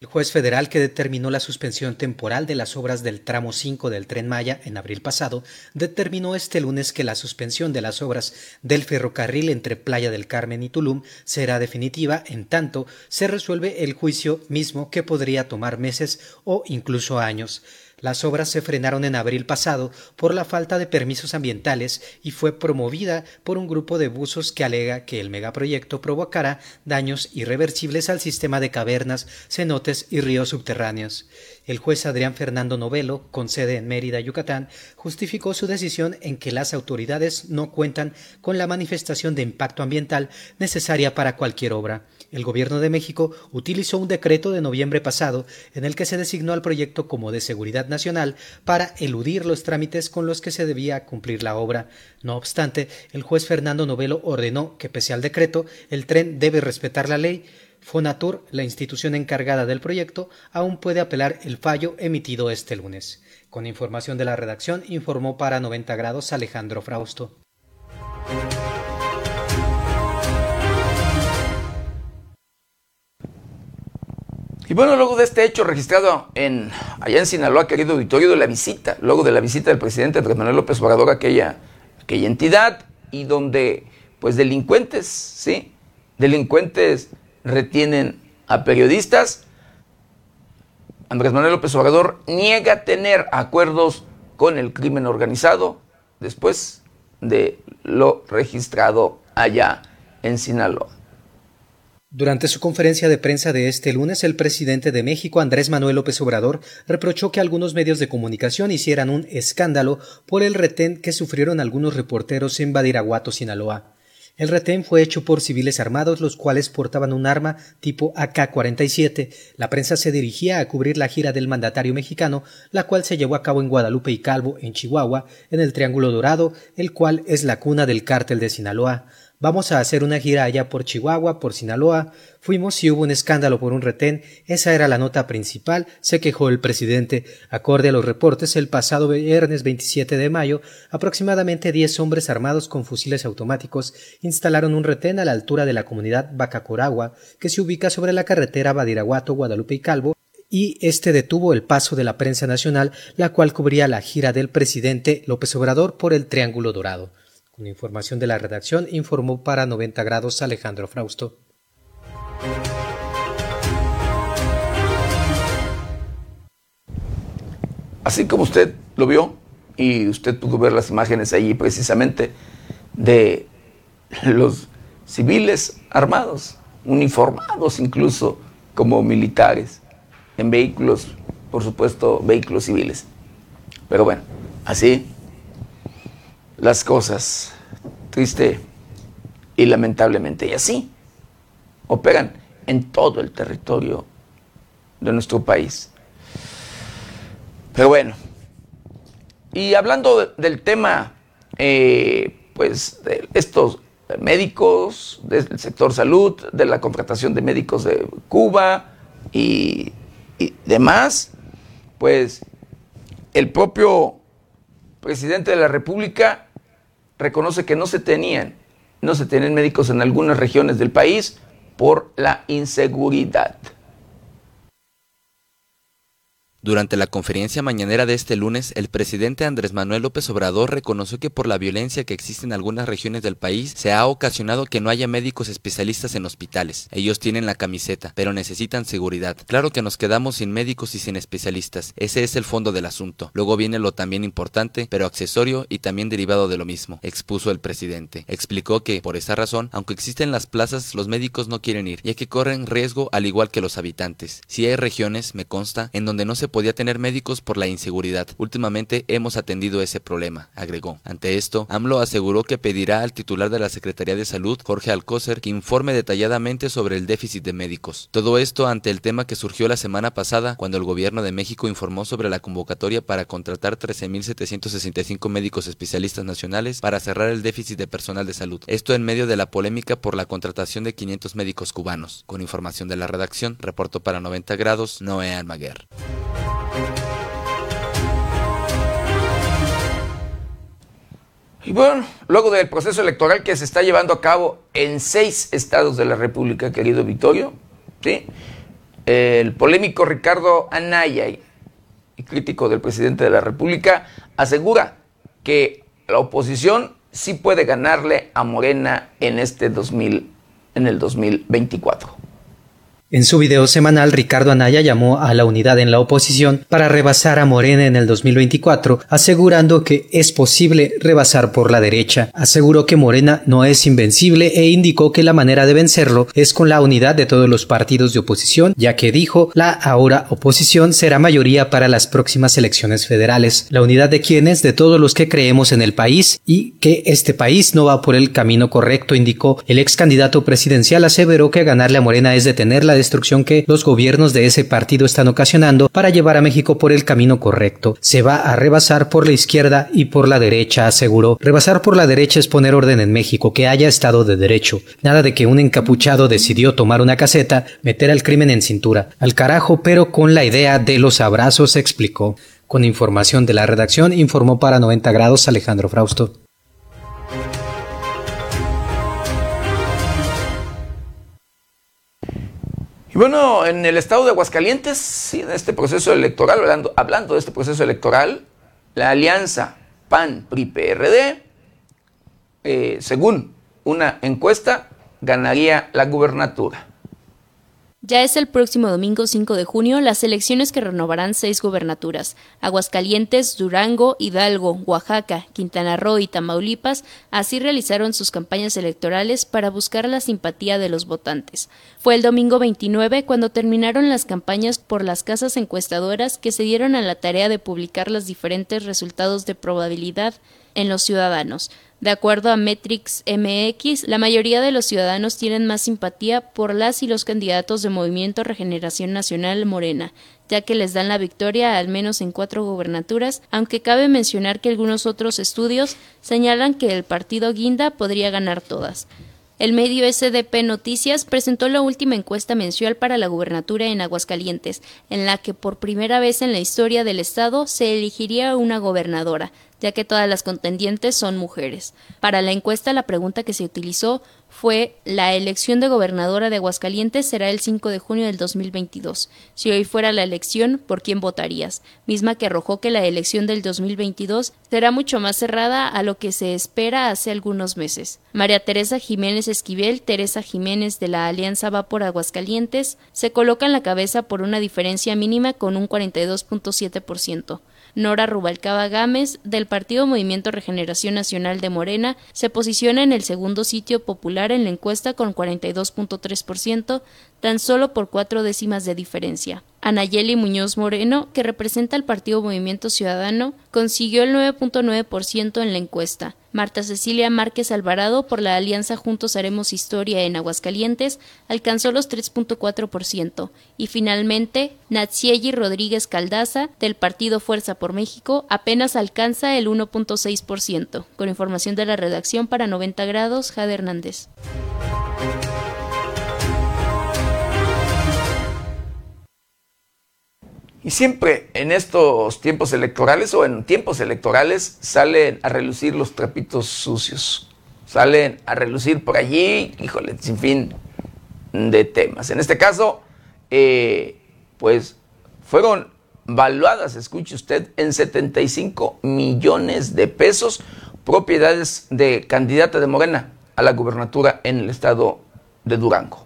El juez federal que determinó la suspensión temporal de las obras del tramo 5 del tren Maya en abril pasado determinó este lunes que la suspensión de las obras del ferrocarril entre Playa del Carmen y Tulum será definitiva en tanto se resuelve el juicio mismo que podría tomar meses o incluso años. Las obras se frenaron en abril pasado por la falta de permisos ambientales y fue promovida por un grupo de buzos que alega que el megaproyecto provocará daños irreversibles al sistema de cavernas, cenotes y ríos subterráneos. El juez Adrián Fernando Novelo, con sede en Mérida, Yucatán, justificó su decisión en que las autoridades no cuentan con la manifestación de impacto ambiental necesaria para cualquier obra el Gobierno de México utilizó un decreto de noviembre pasado en el que se designó al proyecto como de seguridad nacional para eludir los trámites con los que se debía cumplir la obra. No obstante, el juez Fernando Novelo ordenó que, pese al decreto, el tren debe respetar la ley. Fonatur, la institución encargada del proyecto, aún puede apelar el fallo emitido este lunes. Con información de la redacción, informó para 90 grados Alejandro Frausto. Y bueno, luego de este hecho registrado en, allá en Sinaloa, querido auditorio, de la visita, luego de la visita del presidente Andrés Manuel López Obrador a aquella, aquella entidad, y donde, pues, delincuentes, ¿sí? Delincuentes retienen a periodistas. Andrés Manuel López Obrador niega tener acuerdos con el crimen organizado después de lo registrado allá en Sinaloa. Durante su conferencia de prensa de este lunes, el presidente de México, Andrés Manuel López Obrador, reprochó que algunos medios de comunicación hicieran un escándalo por el retén que sufrieron algunos reporteros en Badiraguato, Sinaloa. El retén fue hecho por civiles armados, los cuales portaban un arma tipo AK-47. La prensa se dirigía a cubrir la gira del mandatario mexicano, la cual se llevó a cabo en Guadalupe y Calvo, en Chihuahua, en el Triángulo Dorado, el cual es la cuna del cártel de Sinaloa. Vamos a hacer una gira allá por Chihuahua, por Sinaloa. Fuimos y hubo un escándalo por un retén. Esa era la nota principal, se quejó el presidente. Acorde a los reportes, el pasado viernes 27 de mayo, aproximadamente 10 hombres armados con fusiles automáticos instalaron un retén a la altura de la comunidad Bacacoragua, que se ubica sobre la carretera Badiraguato, Guadalupe y Calvo, y este detuvo el paso de la prensa nacional, la cual cubría la gira del presidente López Obrador por el Triángulo Dorado. Con información de la redacción, informó para 90 grados Alejandro Frausto. Así como usted lo vio, y usted pudo ver las imágenes allí precisamente de los civiles armados, uniformados incluso como militares, en vehículos, por supuesto, vehículos civiles. Pero bueno, así las cosas, triste y lamentablemente, y así operan en todo el territorio de nuestro país. Pero bueno, y hablando del tema, eh, pues, de estos médicos, del sector salud, de la contratación de médicos de Cuba y, y demás, pues el propio presidente de la República reconoce que no se tenían, no se tienen médicos en algunas regiones del país por la inseguridad. Durante la conferencia mañanera de este lunes, el presidente Andrés Manuel López Obrador reconoció que por la violencia que existe en algunas regiones del país se ha ocasionado que no haya médicos especialistas en hospitales. Ellos tienen la camiseta, pero necesitan seguridad. Claro que nos quedamos sin médicos y sin especialistas. Ese es el fondo del asunto. Luego viene lo también importante, pero accesorio y también derivado de lo mismo, expuso el presidente. Explicó que, por esa razón, aunque existen las plazas, los médicos no quieren ir, ya que corren riesgo al igual que los habitantes. Si hay regiones, me consta, en donde no se podía tener médicos por la inseguridad. Últimamente hemos atendido ese problema, agregó. Ante esto, AMLO aseguró que pedirá al titular de la Secretaría de Salud, Jorge Alcócer, que informe detalladamente sobre el déficit de médicos. Todo esto ante el tema que surgió la semana pasada cuando el gobierno de México informó sobre la convocatoria para contratar 13.765 médicos especialistas nacionales para cerrar el déficit de personal de salud. Esto en medio de la polémica por la contratación de 500 médicos cubanos. Con información de la redacción, reportó para 90 grados Noé Almaguer. Y bueno, luego del proceso electoral que se está llevando a cabo en seis estados de la República, querido Vittorio, ¿sí? el polémico Ricardo Anaya y crítico del presidente de la República asegura que la oposición sí puede ganarle a Morena en este 2000, en el 2024. En su video semanal, Ricardo Anaya llamó a la unidad en la oposición para rebasar a Morena en el 2024, asegurando que es posible rebasar por la derecha. Aseguró que Morena no es invencible e indicó que la manera de vencerlo es con la unidad de todos los partidos de oposición, ya que dijo la ahora oposición será mayoría para las próximas elecciones federales. La unidad de quienes, de todos los que creemos en el país y que este país no va por el camino correcto, indicó el ex candidato presidencial, aseveró que ganarle a Morena es detener la destrucción que los gobiernos de ese partido están ocasionando para llevar a México por el camino correcto. Se va a rebasar por la izquierda y por la derecha, aseguró. Rebasar por la derecha es poner orden en México, que haya Estado de Derecho. Nada de que un encapuchado decidió tomar una caseta, meter al crimen en cintura. Al carajo, pero con la idea de los abrazos, explicó. Con información de la redacción, informó para 90 grados Alejandro Frausto. Bueno, en el estado de Aguascalientes, sí, en este proceso electoral, hablando, hablando de este proceso electoral, la alianza PAN-PRI-PRD, eh, según una encuesta, ganaría la gubernatura. Ya es el próximo domingo 5 de junio las elecciones que renovarán seis gubernaturas. Aguascalientes, Durango, Hidalgo, Oaxaca, Quintana Roo y Tamaulipas así realizaron sus campañas electorales para buscar la simpatía de los votantes. Fue el domingo 29 cuando terminaron las campañas por las casas encuestadoras que se dieron a la tarea de publicar los diferentes resultados de probabilidad en los ciudadanos. De acuerdo a Metrix MX, la mayoría de los ciudadanos tienen más simpatía por las y los candidatos de Movimiento Regeneración Nacional Morena, ya que les dan la victoria al menos en cuatro gobernaturas, aunque cabe mencionar que algunos otros estudios señalan que el partido Guinda podría ganar todas. El medio SDP Noticias presentó la última encuesta mensual para la gubernatura en Aguascalientes, en la que por primera vez en la historia del Estado se elegiría una gobernadora, ya que todas las contendientes son mujeres. Para la encuesta la pregunta que se utilizó fue la elección de gobernadora de Aguascalientes será el 5 de junio del 2022. Si hoy fuera la elección, ¿por quién votarías? Misma que arrojó que la elección del 2022 será mucho más cerrada a lo que se espera hace algunos meses. María Teresa Jiménez Esquivel, Teresa Jiménez de la Alianza Va por Aguascalientes, se coloca en la cabeza por una diferencia mínima con un 42.7%. Nora Rubalcaba Gámez, del Partido Movimiento Regeneración Nacional de Morena, se posiciona en el segundo sitio popular en la encuesta con 42.3%, tan solo por cuatro décimas de diferencia. Anayeli Muñoz Moreno, que representa al Partido Movimiento Ciudadano, consiguió el 9.9% en la encuesta. Marta Cecilia Márquez Alvarado, por la alianza Juntos Haremos Historia en Aguascalientes, alcanzó los 3.4%. Y finalmente, Natsieli Rodríguez Caldaza, del Partido Fuerza por México, apenas alcanza el 1.6%. Con información de la redacción para 90 grados, Jade Hernández. Y siempre en estos tiempos electorales o en tiempos electorales salen a relucir los trapitos sucios. Salen a relucir por allí, híjole, sin fin de temas. En este caso, eh, pues fueron valuadas, escuche usted, en 75 millones de pesos propiedades de candidata de Morena a la gubernatura en el estado de Durango.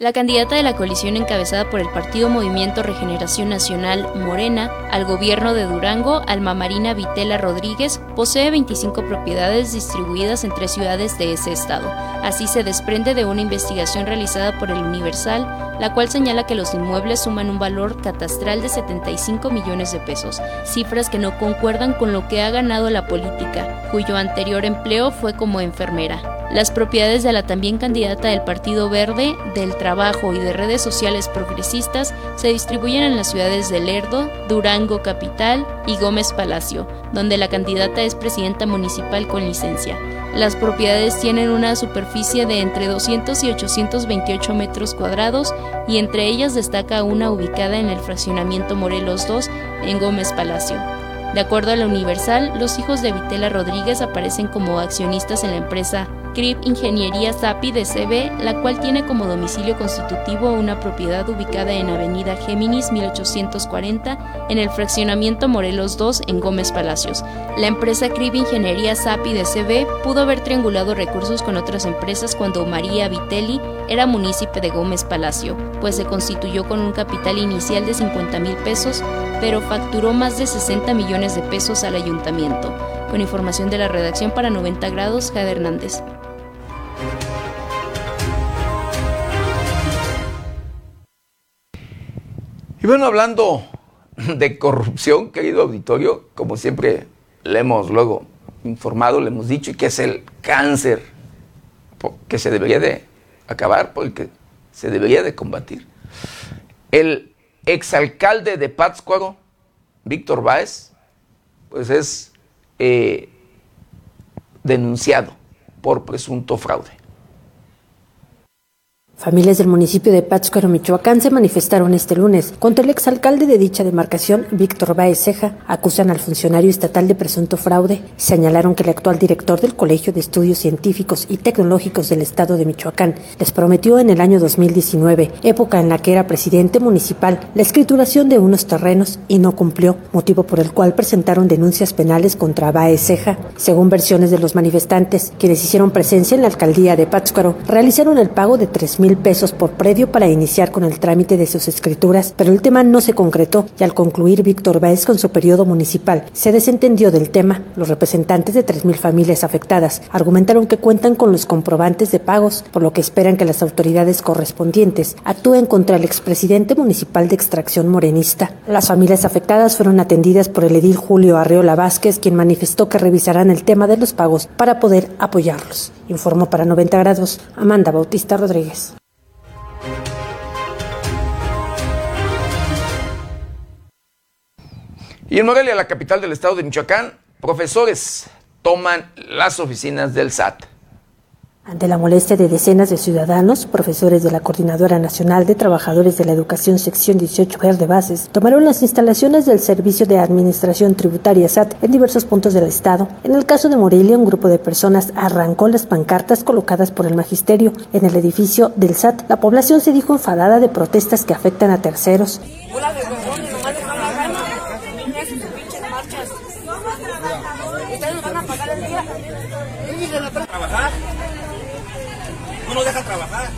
La candidata de la coalición encabezada por el Partido Movimiento Regeneración Nacional Morena al gobierno de Durango, Alma Marina Vitela Rodríguez, posee 25 propiedades distribuidas en tres ciudades de ese estado. Así se desprende de una investigación realizada por el Universal, la cual señala que los inmuebles suman un valor catastral de 75 millones de pesos, cifras que no concuerdan con lo que ha ganado la política, cuyo anterior empleo fue como enfermera. Las propiedades de la también candidata del Partido Verde, del Trabajo y de redes sociales progresistas se distribuyen en las ciudades de Lerdo, Durango Capital y Gómez Palacio, donde la candidata es presidenta municipal con licencia. Las propiedades tienen una superficie de entre 200 y 828 metros cuadrados y entre ellas destaca una ubicada en el fraccionamiento Morelos 2 en Gómez Palacio. De acuerdo a la Universal, los hijos de Vitela Rodríguez aparecen como accionistas en la empresa CRIP Ingeniería SAPI de CB, la cual tiene como domicilio constitutivo una propiedad ubicada en Avenida Géminis 1840 en el fraccionamiento Morelos 2 en Gómez Palacios. La empresa CRIP Ingeniería SAPI de CB pudo haber triangulado recursos con otras empresas cuando María Vitelli era munícipe de Gómez Palacio, pues se constituyó con un capital inicial de 50 mil pesos, pero facturó más de 60 millones de pesos al ayuntamiento. Con información de la redacción para 90 grados, Jade Hernández. Y bueno, hablando de corrupción, querido auditorio, como siempre le hemos luego informado, le hemos dicho, y que es el cáncer que se debería de acabar, porque se debería de combatir. El exalcalde de Pátzcuaro, Víctor Báez, pues es eh, denunciado por presunto fraude. Familias del municipio de Pátzcuaro, Michoacán, se manifestaron este lunes contra el exalcalde de dicha demarcación, Víctor Baez Ceja. Acusan al funcionario estatal de presunto fraude. Señalaron que el actual director del Colegio de Estudios Científicos y Tecnológicos del Estado de Michoacán les prometió en el año 2019, época en la que era presidente municipal, la escrituración de unos terrenos y no cumplió, motivo por el cual presentaron denuncias penales contra Baez Ceja. Según versiones de los manifestantes, quienes hicieron presencia en la alcaldía de Pátzcuaro, realizaron el pago de 3.000 mil pesos por predio para iniciar con el trámite de sus escrituras, pero el tema no se concretó y al concluir Víctor Báez con su periodo municipal se desentendió del tema. Los representantes de tres mil familias afectadas argumentaron que cuentan con los comprobantes de pagos, por lo que esperan que las autoridades correspondientes actúen contra el expresidente municipal de extracción morenista. Las familias afectadas fueron atendidas por el edil Julio Arreola Vázquez, quien manifestó que revisarán el tema de los pagos para poder apoyarlos. Informó para 90 grados Amanda Bautista Rodríguez. Y en Morelia, la capital del estado de Michoacán, profesores toman las oficinas del SAT. Ante la molestia de decenas de ciudadanos, profesores de la Coordinadora Nacional de Trabajadores de la Educación Sección 18 Verde Bases tomaron las instalaciones del Servicio de Administración Tributaria SAT en diversos puntos del estado. En el caso de Morelia, un grupo de personas arrancó las pancartas colocadas por el magisterio en el edificio del SAT. La población se dijo enfadada de protestas que afectan a terceros. No deja trabajar.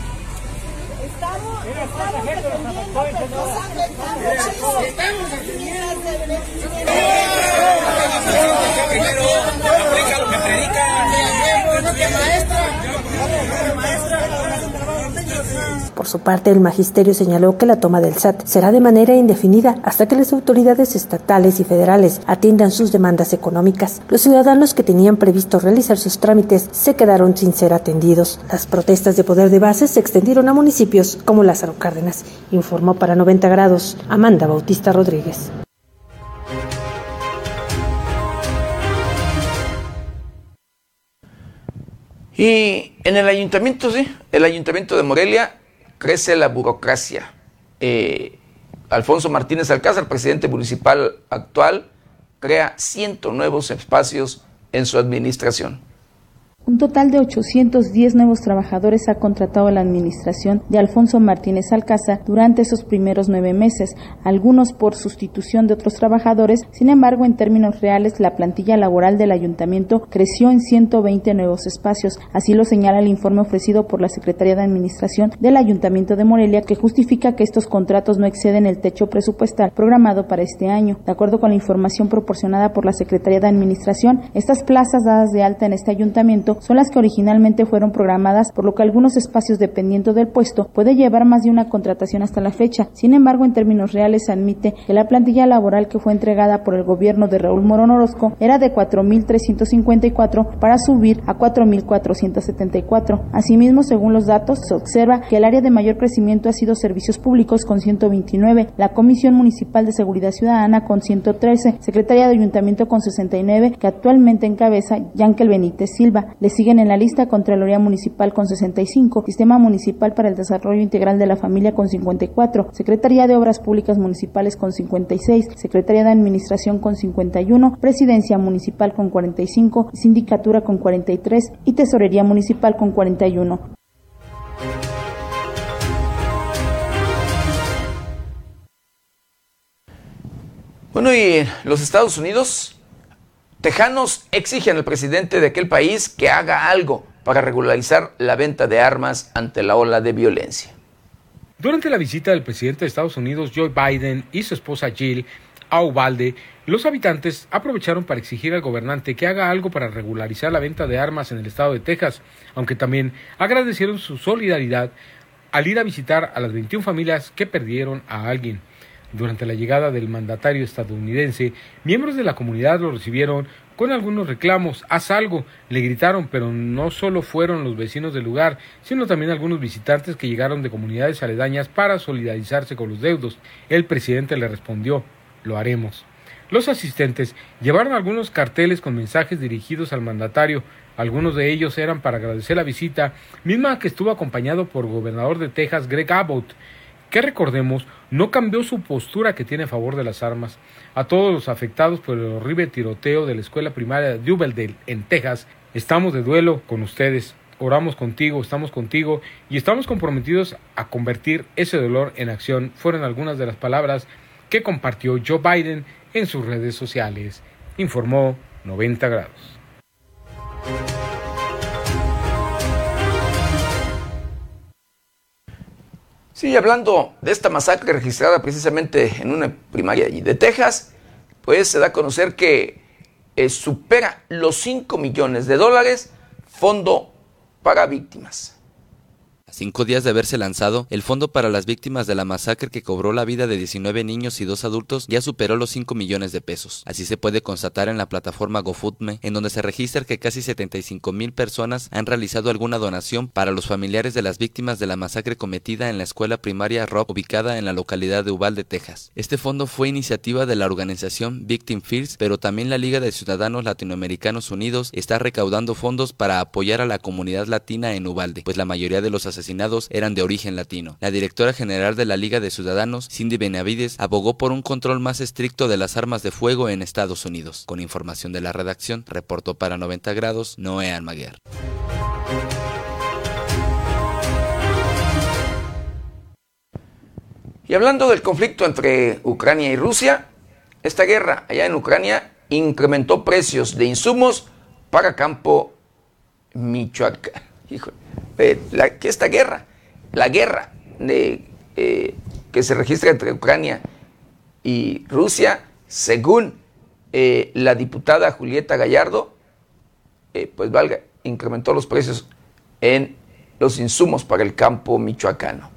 Estamos, Por su parte, el magisterio señaló que la toma del SAT será de manera indefinida hasta que las autoridades estatales y federales atiendan sus demandas económicas. Los ciudadanos que tenían previsto realizar sus trámites se quedaron sin ser atendidos. Las protestas de poder de base se extendieron a municipios como Lázaro Cárdenas, informó para 90 grados Amanda Bautista Rodríguez. Y en el ayuntamiento, sí, el ayuntamiento de Morelia crece la burocracia. Eh, Alfonso Martínez Alcázar, presidente municipal actual, crea 100 nuevos espacios en su administración. Un total de 810 nuevos trabajadores ha contratado la administración de Alfonso Martínez Alcázar durante esos primeros nueve meses, algunos por sustitución de otros trabajadores. Sin embargo, en términos reales, la plantilla laboral del ayuntamiento creció en 120 nuevos espacios. Así lo señala el informe ofrecido por la Secretaría de Administración del Ayuntamiento de Morelia, que justifica que estos contratos no exceden el techo presupuestal programado para este año. De acuerdo con la información proporcionada por la Secretaría de Administración, estas plazas dadas de alta en este ayuntamiento son las que originalmente fueron programadas, por lo que algunos espacios dependiendo del puesto puede llevar más de una contratación hasta la fecha. Sin embargo, en términos reales se admite que la plantilla laboral que fue entregada por el gobierno de Raúl Morón Orozco era de 4.354 para subir a 4.474. Asimismo, según los datos, se observa que el área de mayor crecimiento ha sido servicios públicos con 129, la Comisión Municipal de Seguridad Ciudadana con 113, Secretaría de Ayuntamiento con 69, que actualmente encabeza Yankel Benítez Silva. Le siguen en la lista Contraloría Municipal con 65, Sistema Municipal para el Desarrollo Integral de la Familia con 54, Secretaría de Obras Públicas Municipales con 56, Secretaría de Administración con 51, Presidencia Municipal con 45, Sindicatura con 43 y Tesorería Municipal con 41. Bueno, y los Estados Unidos Tejanos exigen al presidente de aquel país que haga algo para regularizar la venta de armas ante la ola de violencia. Durante la visita del presidente de Estados Unidos Joe Biden y su esposa Jill a Uvalde, los habitantes aprovecharon para exigir al gobernante que haga algo para regularizar la venta de armas en el estado de Texas, aunque también agradecieron su solidaridad al ir a visitar a las 21 familias que perdieron a alguien. Durante la llegada del mandatario estadounidense, miembros de la comunidad lo recibieron con algunos reclamos, haz algo, le gritaron, pero no solo fueron los vecinos del lugar, sino también algunos visitantes que llegaron de comunidades aledañas para solidarizarse con los deudos. El presidente le respondió, lo haremos. Los asistentes llevaron algunos carteles con mensajes dirigidos al mandatario, algunos de ellos eran para agradecer la visita, misma que estuvo acompañado por gobernador de Texas, Greg Abbott, que recordemos no cambió su postura que tiene a favor de las armas. A todos los afectados por el horrible tiroteo de la escuela primaria de Uvalde en Texas, estamos de duelo con ustedes. Oramos contigo, estamos contigo y estamos comprometidos a convertir ese dolor en acción. Fueron algunas de las palabras que compartió Joe Biden en sus redes sociales. Informó 90 grados. Sí, hablando de esta masacre registrada precisamente en una primaria de Texas, pues se da a conocer que eh, supera los 5 millones de dólares fondo para víctimas cinco días de haberse lanzado, el Fondo para las Víctimas de la Masacre que cobró la vida de 19 niños y dos adultos ya superó los 5 millones de pesos. Así se puede constatar en la plataforma GoFundMe, en donde se registra que casi 75 mil personas han realizado alguna donación para los familiares de las víctimas de la masacre cometida en la escuela primaria Rock ubicada en la localidad de Uvalde, Texas. Este fondo fue iniciativa de la organización Victim First, pero también la Liga de Ciudadanos Latinoamericanos Unidos está recaudando fondos para apoyar a la comunidad latina en Uvalde, pues la mayoría de los asesinatos eran de origen latino. La directora general de la Liga de Ciudadanos, Cindy Benavides, abogó por un control más estricto de las armas de fuego en Estados Unidos. Con información de la redacción, reportó para 90 grados Noé Almaguer. Y hablando del conflicto entre Ucrania y Rusia, esta guerra allá en Ucrania incrementó precios de insumos para campo Michoacán. Híjole, la, que esta guerra, la guerra eh, que se registra entre Ucrania y Rusia, según eh, la diputada Julieta Gallardo, eh, pues valga, incrementó los precios en los insumos para el campo michoacano.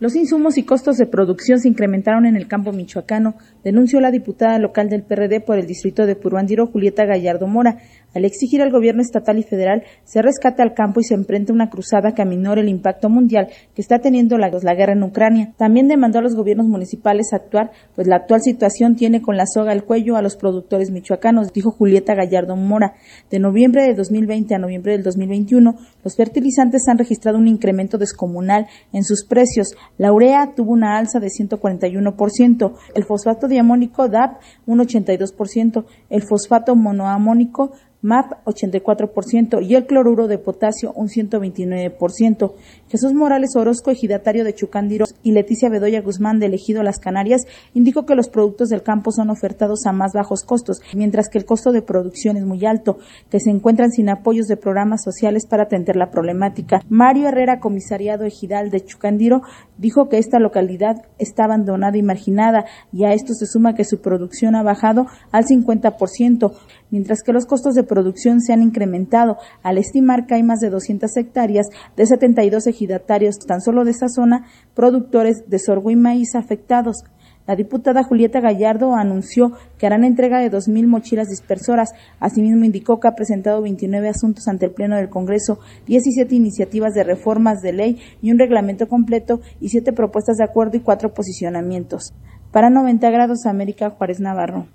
Los insumos y costos de producción se incrementaron en el campo michoacano, denunció la diputada local del PRD por el distrito de Puruandiro, Julieta Gallardo Mora, al exigir al gobierno estatal y federal se rescate al campo y se emprende una cruzada que aminore el impacto mundial que está teniendo la, la, guerra en Ucrania. También demandó a los gobiernos municipales actuar, pues la actual situación tiene con la soga al cuello a los productores michoacanos, dijo Julieta Gallardo Mora. De noviembre de 2020 a noviembre del 2021, los fertilizantes han registrado un incremento descomunal en sus precios. La urea tuvo una alza de 141%, el fosfato diamónico DAP un 82%, el fosfato monoamónico MAP 84% y el cloruro de potasio un 129%. Jesús Morales Orozco, ejidatario de Chucandiro, y Leticia Bedoya Guzmán de Elegido Las Canarias, indicó que los productos del campo son ofertados a más bajos costos, mientras que el costo de producción es muy alto, que se encuentran sin apoyos de programas sociales para atender la problemática. Mario Herrera, comisariado ejidal de Chucandiro, dijo que esta localidad está abandonada y marginada y a esto se suma que su producción ha bajado al 50%, mientras que los costos de producción se han incrementado, al estimar que hay más de 200 hectáreas de 72 ejidatarios tan solo de esa zona, productores de sorgo y maíz afectados. La diputada Julieta Gallardo anunció que harán entrega de 2.000 mochilas dispersoras. Asimismo, indicó que ha presentado 29 asuntos ante el Pleno del Congreso, 17 iniciativas de reformas de ley y un reglamento completo y 7 propuestas de acuerdo y 4 posicionamientos. Para 90 grados América Juárez Navarro.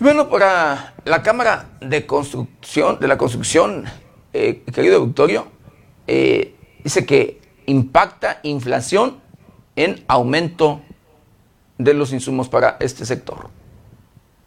Bueno, para la Cámara de Construcción, de la Construcción, eh, querido Victorio, eh, dice que impacta inflación en aumento de los insumos para este sector.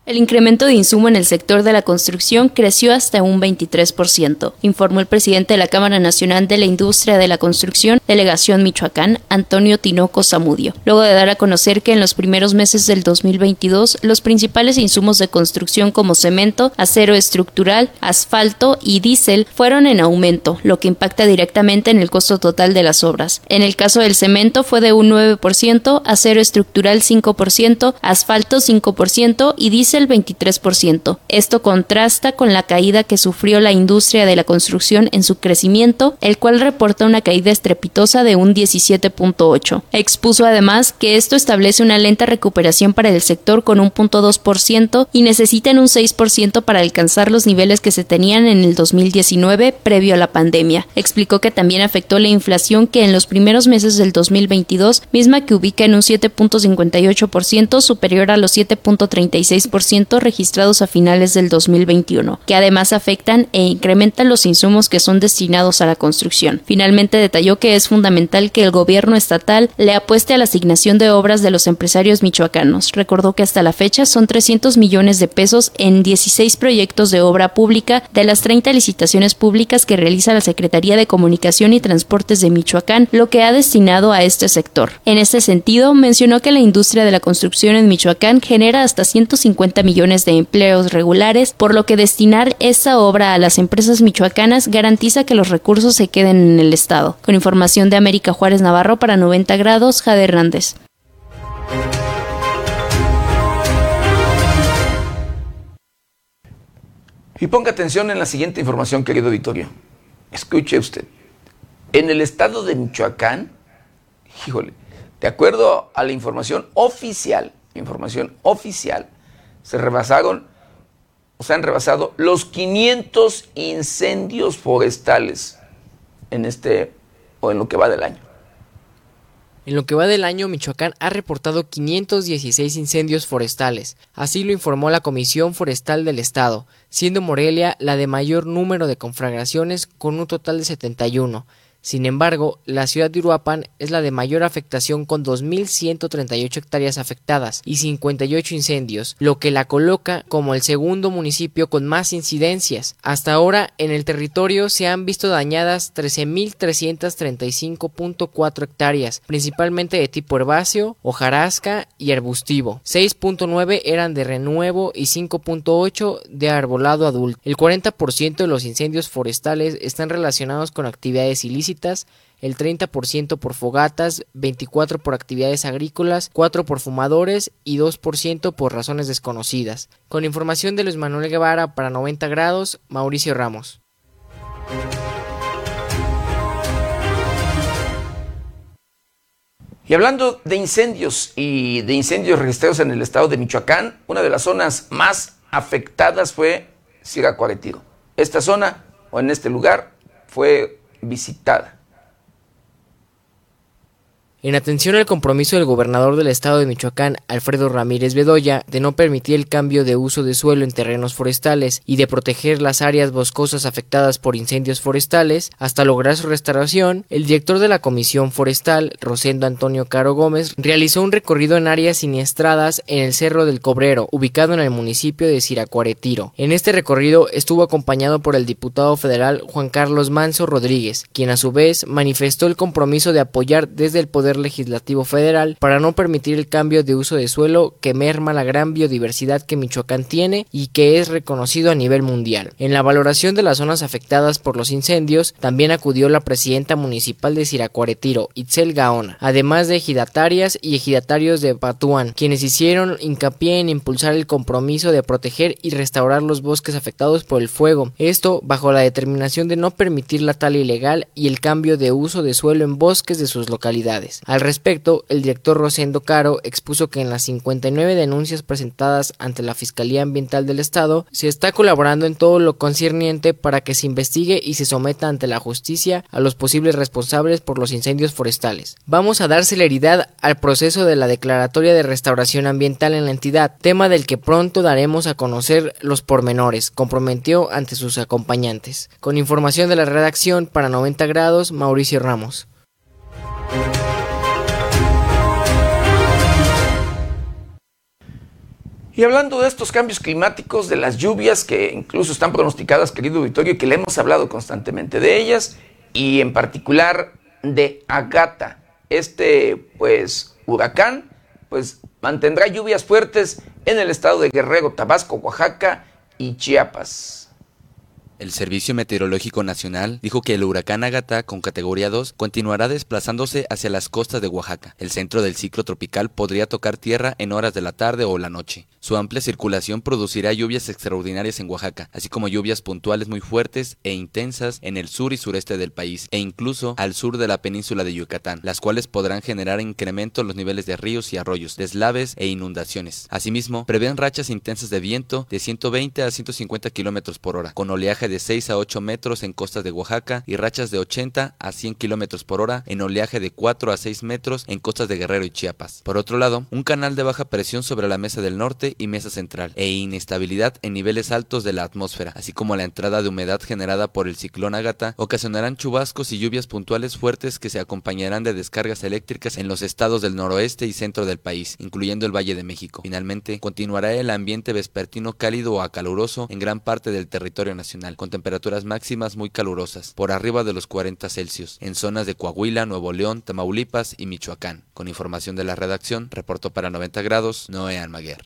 El incremento de insumo en el sector de la construcción creció hasta un 23%, informó el presidente de la Cámara Nacional de la Industria de la Construcción, Delegación Michoacán, Antonio Tinoco Zamudio, luego de dar a conocer que en los primeros meses del 2022 los principales insumos de construcción como cemento, acero estructural, asfalto y diésel fueron en aumento, lo que impacta directamente en el costo total de las obras. En el caso del cemento fue de un 9%, acero estructural 5%, asfalto 5% y diésel el 23%. Esto contrasta con la caída que sufrió la industria de la construcción en su crecimiento, el cual reporta una caída estrepitosa de un 17.8. Expuso además que esto establece una lenta recuperación para el sector con un 0.2% y necesitan un 6% para alcanzar los niveles que se tenían en el 2019 previo a la pandemia. Explicó que también afectó la inflación que en los primeros meses del 2022, misma que ubica en un 7.58% superior a los 7.36% registrados a finales del 2021, que además afectan e incrementan los insumos que son destinados a la construcción. Finalmente detalló que es fundamental que el gobierno estatal le apueste a la asignación de obras de los empresarios michoacanos. Recordó que hasta la fecha son 300 millones de pesos en 16 proyectos de obra pública de las 30 licitaciones públicas que realiza la Secretaría de Comunicación y Transportes de Michoacán, lo que ha destinado a este sector. En este sentido, mencionó que la industria de la construcción en Michoacán genera hasta 150 50 millones de empleos regulares, por lo que destinar esa obra a las empresas michoacanas garantiza que los recursos se queden en el Estado. Con información de América Juárez Navarro para 90 grados, Jade Hernández. Y ponga atención en la siguiente información, querido Vittorio. Escuche usted. En el estado de Michoacán, híjole, de acuerdo a la información oficial, información oficial, se rebasaron o se han rebasado los 500 incendios forestales en este o en lo que va del año. En lo que va del año, Michoacán ha reportado 516 incendios forestales. Así lo informó la Comisión Forestal del Estado, siendo Morelia la de mayor número de conflagraciones con un total de 71. Sin embargo, la ciudad de Uruapan es la de mayor afectación con 2.138 hectáreas afectadas y 58 incendios, lo que la coloca como el segundo municipio con más incidencias. Hasta ahora, en el territorio se han visto dañadas 13.335.4 hectáreas, principalmente de tipo herbáceo, hojarasca y arbustivo. 6.9 eran de renuevo y 5.8 de arbolado adulto. El 40% de los incendios forestales están relacionados con actividades ilícitas el 30% por fogatas, 24% por actividades agrícolas, 4% por fumadores y 2% por razones desconocidas. Con información de Luis Manuel Guevara para 90 grados, Mauricio Ramos. Y hablando de incendios y de incendios registrados en el estado de Michoacán, una de las zonas más afectadas fue Siracuaretiro. Esta zona, o en este lugar, fue visitada. En atención al compromiso del gobernador del estado de Michoacán, Alfredo Ramírez Bedoya, de no permitir el cambio de uso de suelo en terrenos forestales y de proteger las áreas boscosas afectadas por incendios forestales, hasta lograr su restauración, el director de la Comisión Forestal, Rosendo Antonio Caro Gómez, realizó un recorrido en áreas siniestradas en el Cerro del Cobrero, ubicado en el municipio de Siracuaretiro. En este recorrido estuvo acompañado por el diputado federal Juan Carlos Manso Rodríguez, quien a su vez manifestó el compromiso de apoyar desde el Poder Legislativo Federal para no permitir el cambio de uso de suelo que merma la gran biodiversidad que Michoacán tiene y que es reconocido a nivel mundial. En la valoración de las zonas afectadas por los incendios, también acudió la presidenta municipal de Siracuaretiro, Itzel Gaona, además de ejidatarias y ejidatarios de Patuán, quienes hicieron hincapié en impulsar el compromiso de proteger y restaurar los bosques afectados por el fuego, esto bajo la determinación de no permitir la tala ilegal y el cambio de uso de suelo en bosques de sus localidades. Al respecto, el director Rosendo Caro expuso que en las 59 denuncias presentadas ante la Fiscalía Ambiental del Estado se está colaborando en todo lo concerniente para que se investigue y se someta ante la justicia a los posibles responsables por los incendios forestales. Vamos a dar celeridad al proceso de la declaratoria de restauración ambiental en la entidad, tema del que pronto daremos a conocer los pormenores, comprometió ante sus acompañantes. Con información de la redacción para 90 grados, Mauricio Ramos. Y hablando de estos cambios climáticos, de las lluvias que incluso están pronosticadas, querido Vittorio, que le hemos hablado constantemente de ellas, y en particular de Agata, este pues huracán, pues mantendrá lluvias fuertes en el estado de Guerrero, Tabasco, Oaxaca y Chiapas. El Servicio Meteorológico Nacional dijo que el huracán Agatha con categoría 2 continuará desplazándose hacia las costas de Oaxaca. El centro del ciclo tropical podría tocar tierra en horas de la tarde o la noche. Su amplia circulación producirá lluvias extraordinarias en Oaxaca, así como lluvias puntuales muy fuertes e intensas en el sur y sureste del país, e incluso al sur de la península de Yucatán, las cuales podrán generar incremento en los niveles de ríos y arroyos, deslaves e inundaciones. Asimismo, prevén rachas intensas de viento de 120 a 150 kilómetros por hora, con oleaje de 6 a 8 metros en costas de Oaxaca y rachas de 80 a 100 kilómetros por hora en oleaje de 4 a 6 metros en costas de Guerrero y Chiapas. Por otro lado, un canal de baja presión sobre la mesa del norte y mesa central e inestabilidad en niveles altos de la atmósfera, así como la entrada de humedad generada por el ciclón Ágata, ocasionarán chubascos y lluvias puntuales fuertes que se acompañarán de descargas eléctricas en los estados del noroeste y centro del país, incluyendo el Valle de México. Finalmente, continuará el ambiente vespertino cálido o caluroso en gran parte del territorio nacional, con temperaturas máximas muy calurosas, por arriba de los 40 Celsius, en zonas de Coahuila, Nuevo León, Tamaulipas y Michoacán. Con información de la redacción, reportó para 90 grados Noé Almaguer.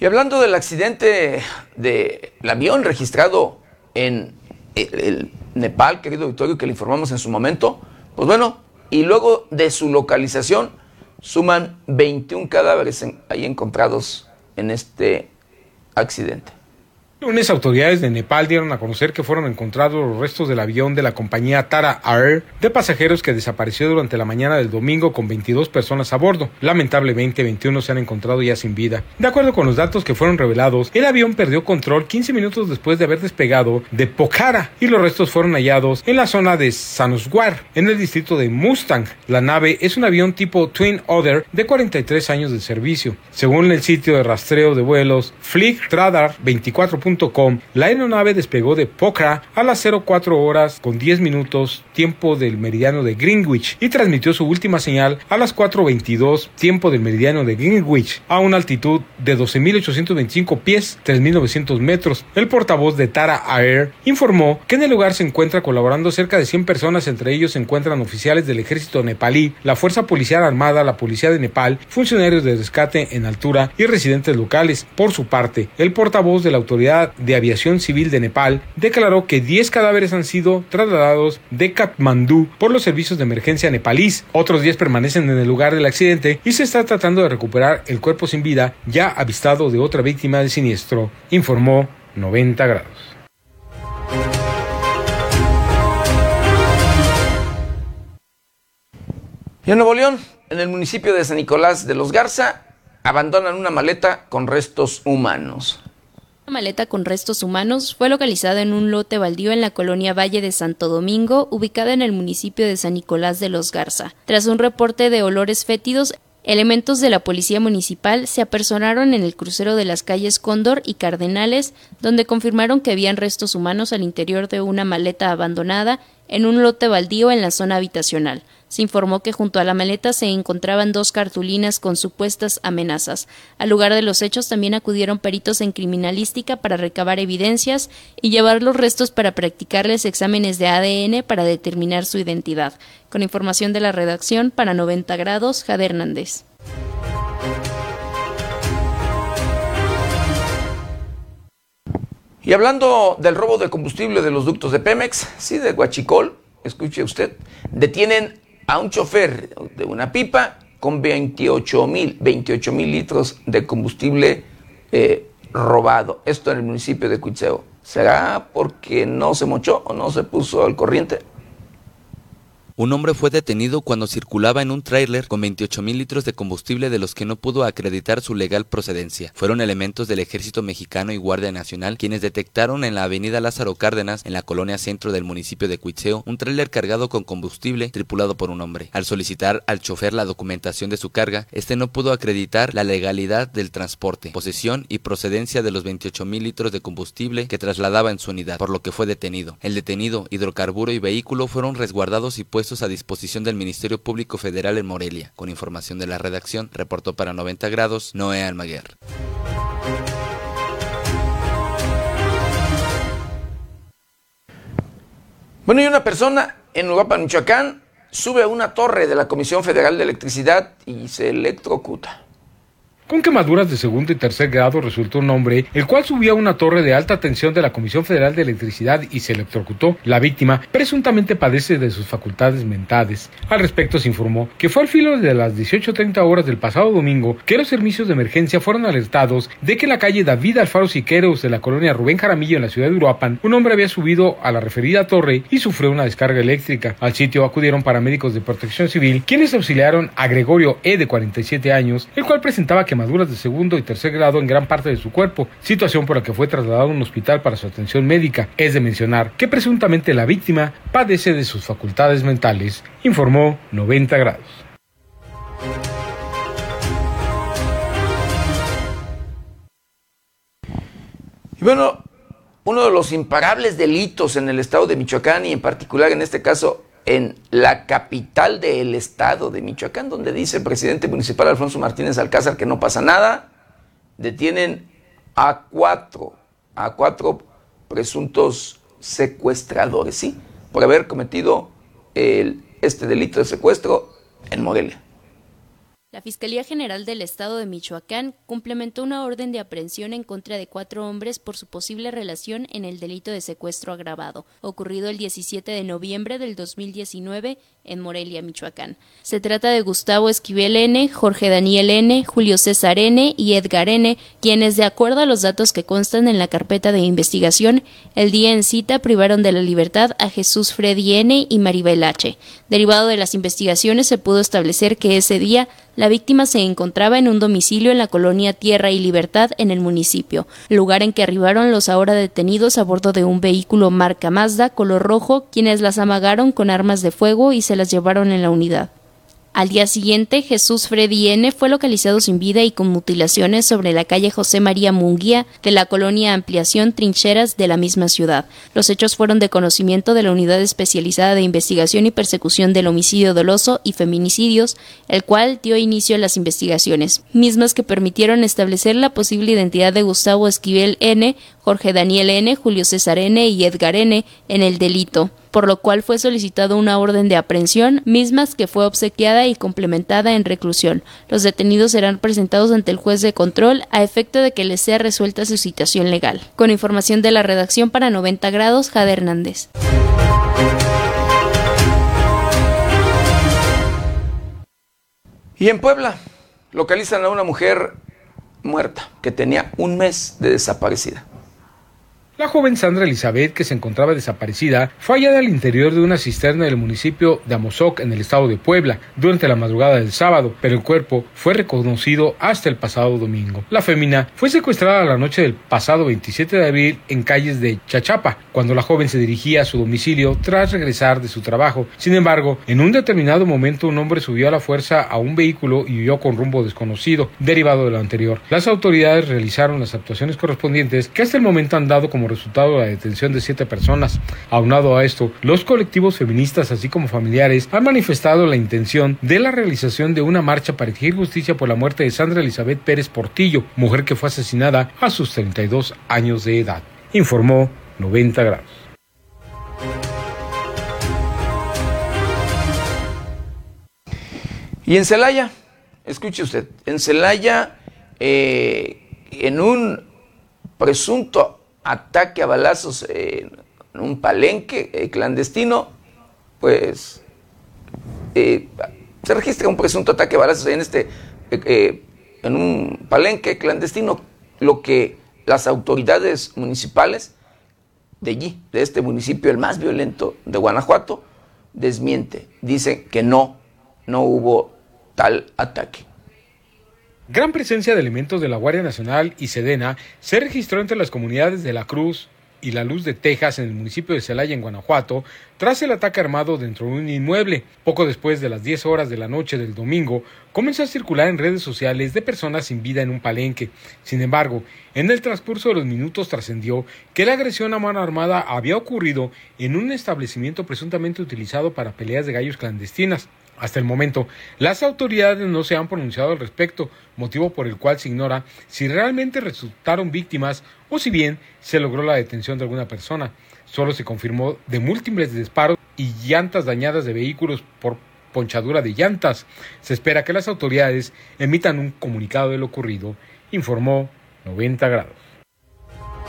Y hablando del accidente del avión registrado en Nepal, querido Victorio, que le informamos en su momento, pues bueno, y luego de su localización, suman 21 cadáveres ahí encontrados en este accidente. Lunes, autoridades de Nepal dieron a conocer que fueron encontrados los restos del avión de la compañía Tara Air de pasajeros que desapareció durante la mañana del domingo con 22 personas a bordo. Lamentablemente, 21 se han encontrado ya sin vida. De acuerdo con los datos que fueron revelados, el avión perdió control 15 minutos después de haber despegado de Pokhara y los restos fueron hallados en la zona de Sanoswar, en el distrito de Mustang. La nave es un avión tipo Twin Otter de 43 años de servicio. Según el sitio de rastreo de vuelos Flight Radar 24 la aeronave despegó de Pokhara a las 04 horas con 10 minutos tiempo del meridiano de Greenwich y transmitió su última señal a las 4.22 tiempo del meridiano de Greenwich a una altitud de 12.825 pies, 3.900 metros. El portavoz de Tara Air informó que en el lugar se encuentra colaborando cerca de 100 personas, entre ellos se encuentran oficiales del ejército nepalí, la Fuerza Policial Armada, la Policía de Nepal, funcionarios de rescate en altura y residentes locales. Por su parte, el portavoz de la autoridad de Aviación Civil de Nepal declaró que 10 cadáveres han sido trasladados de Katmandú por los servicios de emergencia nepalíes. Otros 10 permanecen en el lugar del accidente y se está tratando de recuperar el cuerpo sin vida ya avistado de otra víctima del siniestro, informó 90 grados. Y en Nuevo León, en el municipio de San Nicolás de los Garza, abandonan una maleta con restos humanos. Maleta con restos humanos fue localizada en un lote baldío en la colonia Valle de Santo Domingo, ubicada en el municipio de San Nicolás de los Garza. Tras un reporte de olores fétidos, Elementos de la Policía Municipal se apersonaron en el crucero de las calles Cóndor y Cardenales, donde confirmaron que habían restos humanos al interior de una maleta abandonada en un lote baldío en la zona habitacional. Se informó que junto a la maleta se encontraban dos cartulinas con supuestas amenazas. Al lugar de los hechos también acudieron peritos en criminalística para recabar evidencias y llevar los restos para practicarles exámenes de ADN para determinar su identidad. Con información de la redacción para 90 grados, Jade Hernández. Y hablando del robo de combustible de los ductos de Pemex, sí, de Guachicol, escuche usted, detienen a un chofer de una pipa con 28 mil 28 mil litros de combustible eh, robado. Esto en el municipio de Cuitzeo. ¿Será porque no se mochó o no se puso al corriente? Un hombre fue detenido cuando circulaba en un tráiler con 28 mil litros de combustible de los que no pudo acreditar su legal procedencia. Fueron elementos del Ejército Mexicano y Guardia Nacional quienes detectaron en la avenida Lázaro Cárdenas, en la colonia centro del municipio de Cuitzeo, un tráiler cargado con combustible tripulado por un hombre. Al solicitar al chofer la documentación de su carga, este no pudo acreditar la legalidad del transporte, posesión y procedencia de los 28 mil litros de combustible que trasladaba en su unidad, por lo que fue detenido. El detenido, hidrocarburo y vehículo fueron resguardados y puestos a disposición del Ministerio Público Federal en Morelia. Con información de la redacción, reportó para 90 grados Noé Almaguer. Bueno, y una persona en Uruapan, Michoacán, sube a una torre de la Comisión Federal de Electricidad y se electrocuta. Con quemaduras de segundo y tercer grado resultó un hombre, el cual subía a una torre de alta tensión de la Comisión Federal de Electricidad y se electrocutó. La víctima presuntamente padece de sus facultades mentales. Al respecto se informó que fue al filo de las 18.30 horas del pasado domingo que los servicios de emergencia fueron alertados de que en la calle David Alfaro Siqueros de la colonia Rubén Jaramillo en la ciudad de Uruapan, un hombre había subido a la referida torre y sufrió una descarga eléctrica. Al sitio acudieron paramédicos de protección civil, quienes auxiliaron a Gregorio E de 47 años, el cual presentaba que quemaduras de segundo y tercer grado en gran parte de su cuerpo, situación por la que fue trasladado a un hospital para su atención médica. Es de mencionar que presuntamente la víctima padece de sus facultades mentales, informó 90 grados. Y bueno, uno de los imparables delitos en el estado de Michoacán y en particular en este caso en la capital del estado de Michoacán, donde dice el presidente municipal Alfonso Martínez Alcázar que no pasa nada, detienen a cuatro, a cuatro presuntos secuestradores, ¿sí? Por haber cometido el, este delito de secuestro en Morelia. La Fiscalía General del Estado de Michoacán complementó una orden de aprehensión en contra de cuatro hombres por su posible relación en el delito de secuestro agravado, ocurrido el 17 de noviembre del 2019 en Morelia, Michoacán. Se trata de Gustavo Esquivel N., Jorge Daniel N., Julio César N. y Edgar N., quienes, de acuerdo a los datos que constan en la carpeta de investigación, el día en cita privaron de la libertad a Jesús Freddy N. y Maribel H. Derivado de las investigaciones se pudo establecer que ese día la víctima se encontraba en un domicilio en la colonia Tierra y Libertad en el municipio, lugar en que arribaron los ahora detenidos a bordo de un vehículo marca Mazda color rojo, quienes las amagaron con armas de fuego y se las llevaron en la unidad. Al día siguiente, Jesús Freddy N. fue localizado sin vida y con mutilaciones sobre la calle José María Munguía de la colonia Ampliación Trincheras de la misma ciudad. Los hechos fueron de conocimiento de la Unidad Especializada de Investigación y Persecución del Homicidio Doloso y Feminicidios, el cual dio inicio a las investigaciones, mismas que permitieron establecer la posible identidad de Gustavo Esquivel N., Jorge Daniel N., Julio César N. y Edgar N. en el delito, por lo cual fue solicitado una orden de aprehensión, mismas que fue obsequiada y complementada en reclusión. Los detenidos serán presentados ante el juez de control a efecto de que les sea resuelta su situación legal. Con información de la redacción para 90 grados, Jade Hernández. Y en Puebla localizan a una mujer muerta que tenía un mes de desaparecida. La joven Sandra Elizabeth, que se encontraba desaparecida, fue hallada al interior de una cisterna del municipio de Amozoc, en el estado de Puebla, durante la madrugada del sábado, pero el cuerpo fue reconocido hasta el pasado domingo. La fémina fue secuestrada la noche del pasado 27 de abril en calles de Chachapa, cuando la joven se dirigía a su domicilio tras regresar de su trabajo. Sin embargo, en un determinado momento un hombre subió a la fuerza a un vehículo y huyó con rumbo desconocido, derivado de lo anterior. Las autoridades realizaron las actuaciones correspondientes que hasta el momento han dado como resultado de la detención de siete personas. Aunado a esto, los colectivos feministas así como familiares han manifestado la intención de la realización de una marcha para exigir justicia por la muerte de Sandra Elizabeth Pérez Portillo, mujer que fue asesinada a sus 32 años de edad. Informó 90 grados. Y en Celaya, escuche usted, en Celaya, eh, en un presunto ataque a balazos en un palenque eh, clandestino, pues eh, se registra un presunto ataque a balazos en este eh, en un palenque clandestino, lo que las autoridades municipales de allí, de este municipio, el más violento de Guanajuato, desmiente. Dice que no, no hubo tal ataque. Gran presencia de elementos de la Guardia Nacional y Sedena se registró entre las comunidades de La Cruz y La Luz de Texas en el municipio de Celaya, en Guanajuato, tras el ataque armado dentro de un inmueble. Poco después de las 10 horas de la noche del domingo, comenzó a circular en redes sociales de personas sin vida en un palenque. Sin embargo, en el transcurso de los minutos trascendió que la agresión a mano armada había ocurrido en un establecimiento presuntamente utilizado para peleas de gallos clandestinas. Hasta el momento, las autoridades no se han pronunciado al respecto, motivo por el cual se ignora si realmente resultaron víctimas o si bien se logró la detención de alguna persona. Solo se confirmó de múltiples disparos y llantas dañadas de vehículos por ponchadura de llantas. Se espera que las autoridades emitan un comunicado de lo ocurrido, informó 90 grados.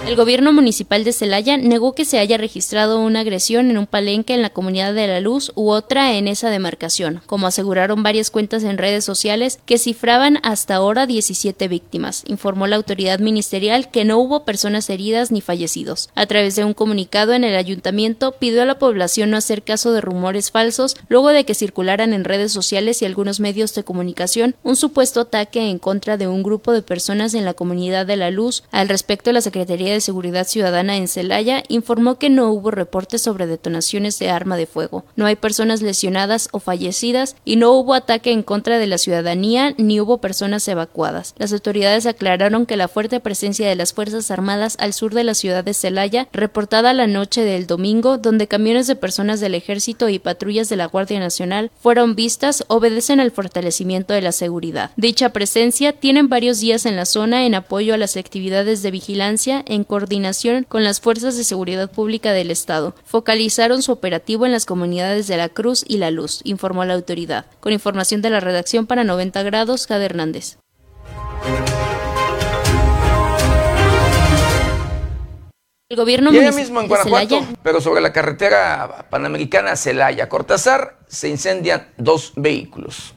El gobierno municipal de Celaya negó que se haya registrado una agresión en un palenque en la comunidad de La Luz u otra en esa demarcación, como aseguraron varias cuentas en redes sociales que cifraban hasta ahora 17 víctimas. Informó la autoridad ministerial que no hubo personas heridas ni fallecidos. A través de un comunicado en el ayuntamiento pidió a la población no hacer caso de rumores falsos luego de que circularan en redes sociales y algunos medios de comunicación un supuesto ataque en contra de un grupo de personas en la comunidad de La Luz. Al respecto, la Secretaría de Seguridad Ciudadana en Celaya informó que no hubo reportes sobre detonaciones de arma de fuego, no hay personas lesionadas o fallecidas y no hubo ataque en contra de la ciudadanía ni hubo personas evacuadas. Las autoridades aclararon que la fuerte presencia de las Fuerzas Armadas al sur de la ciudad de Celaya, reportada la noche del domingo, donde camiones de personas del ejército y patrullas de la Guardia Nacional fueron vistas, obedecen al fortalecimiento de la seguridad. Dicha presencia tienen varios días en la zona en apoyo a las actividades de vigilancia en en coordinación con las fuerzas de seguridad pública del Estado. Focalizaron su operativo en las comunidades de La Cruz y La Luz, informó la autoridad. Con información de la redacción para 90 grados, Jade Hernández. El gobierno y mismo en Guanajuato, pero sobre la carretera panamericana Celaya Cortázar se incendian dos vehículos.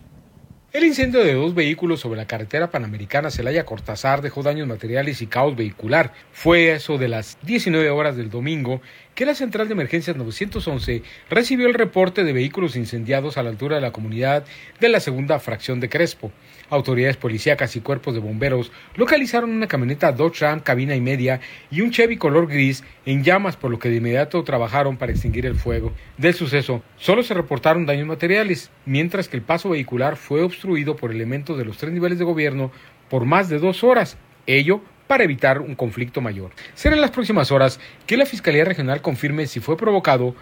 El incendio de dos vehículos sobre la carretera panamericana Celaya Cortázar dejó daños materiales y caos vehicular. Fue eso de las 19 horas del domingo que la Central de Emergencias 911 recibió el reporte de vehículos incendiados a la altura de la comunidad de la segunda fracción de Crespo. Autoridades policíacas y cuerpos de bomberos localizaron una camioneta Dodge Ram cabina y media y un Chevy color gris en llamas, por lo que de inmediato trabajaron para extinguir el fuego. Del suceso, solo se reportaron daños materiales, mientras que el paso vehicular fue obstruido por elementos de los tres niveles de gobierno por más de dos horas. Ello para evitar un conflicto mayor. Será en las próximas horas que la Fiscalía Regional confirme si fue provocado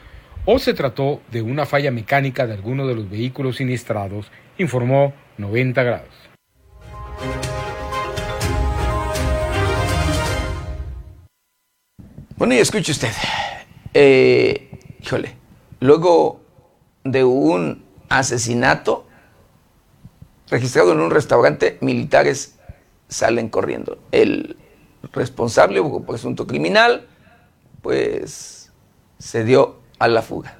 o se trató de una falla mecánica de alguno de los vehículos siniestrados, informó 90 grados. Bueno, y escuche usted. Eh, híjole, luego de un asesinato registrado en un restaurante, militares salen corriendo. El responsable o presunto criminal, pues se dio a la fuga.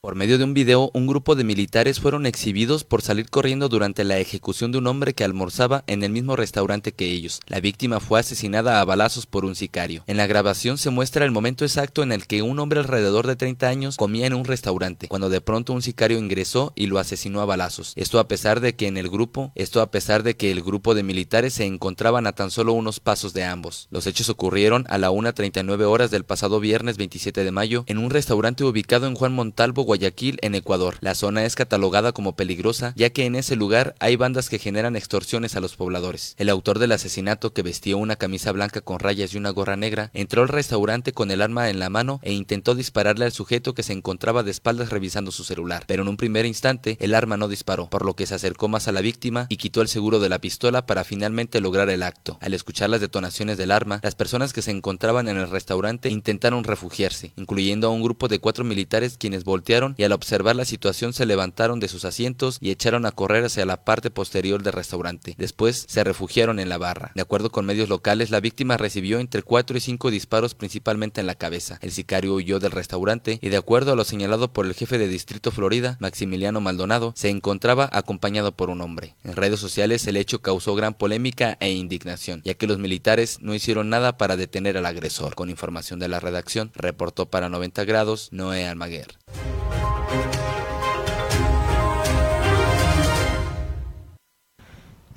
Por medio de un video, un grupo de militares fueron exhibidos por salir corriendo durante la ejecución de un hombre que almorzaba en el mismo restaurante que ellos. La víctima fue asesinada a balazos por un sicario. En la grabación se muestra el momento exacto en el que un hombre alrededor de 30 años comía en un restaurante, cuando de pronto un sicario ingresó y lo asesinó a balazos. Esto a pesar de que en el grupo, esto a pesar de que el grupo de militares se encontraban a tan solo unos pasos de ambos. Los hechos ocurrieron a la 1.39 horas del pasado viernes 27 de mayo en un restaurante ubicado en Juan Montalvo, Guayaquil, en Ecuador. La zona es catalogada como peligrosa ya que en ese lugar hay bandas que generan extorsiones a los pobladores. El autor del asesinato, que vestía una camisa blanca con rayas y una gorra negra, entró al restaurante con el arma en la mano e intentó dispararle al sujeto que se encontraba de espaldas revisando su celular, pero en un primer instante el arma no disparó, por lo que se acercó más a la víctima y quitó el seguro de la pistola para finalmente lograr el acto. Al escuchar las detonaciones del arma, las personas que se encontraban en el restaurante intentaron refugiarse, incluyendo a un grupo de cuatro militares quienes voltearon y a la observar la situación se levantaron de sus asientos y echaron a correr hacia la parte posterior del restaurante. Después se refugiaron en la barra. De acuerdo con medios locales, la víctima recibió entre 4 y 5 disparos principalmente en la cabeza. El sicario huyó del restaurante y de acuerdo a lo señalado por el jefe de distrito Florida, Maximiliano Maldonado, se encontraba acompañado por un hombre. En redes sociales el hecho causó gran polémica e indignación, ya que los militares no hicieron nada para detener al agresor. Con información de la redacción, reportó para 90 grados Noé Almaguer.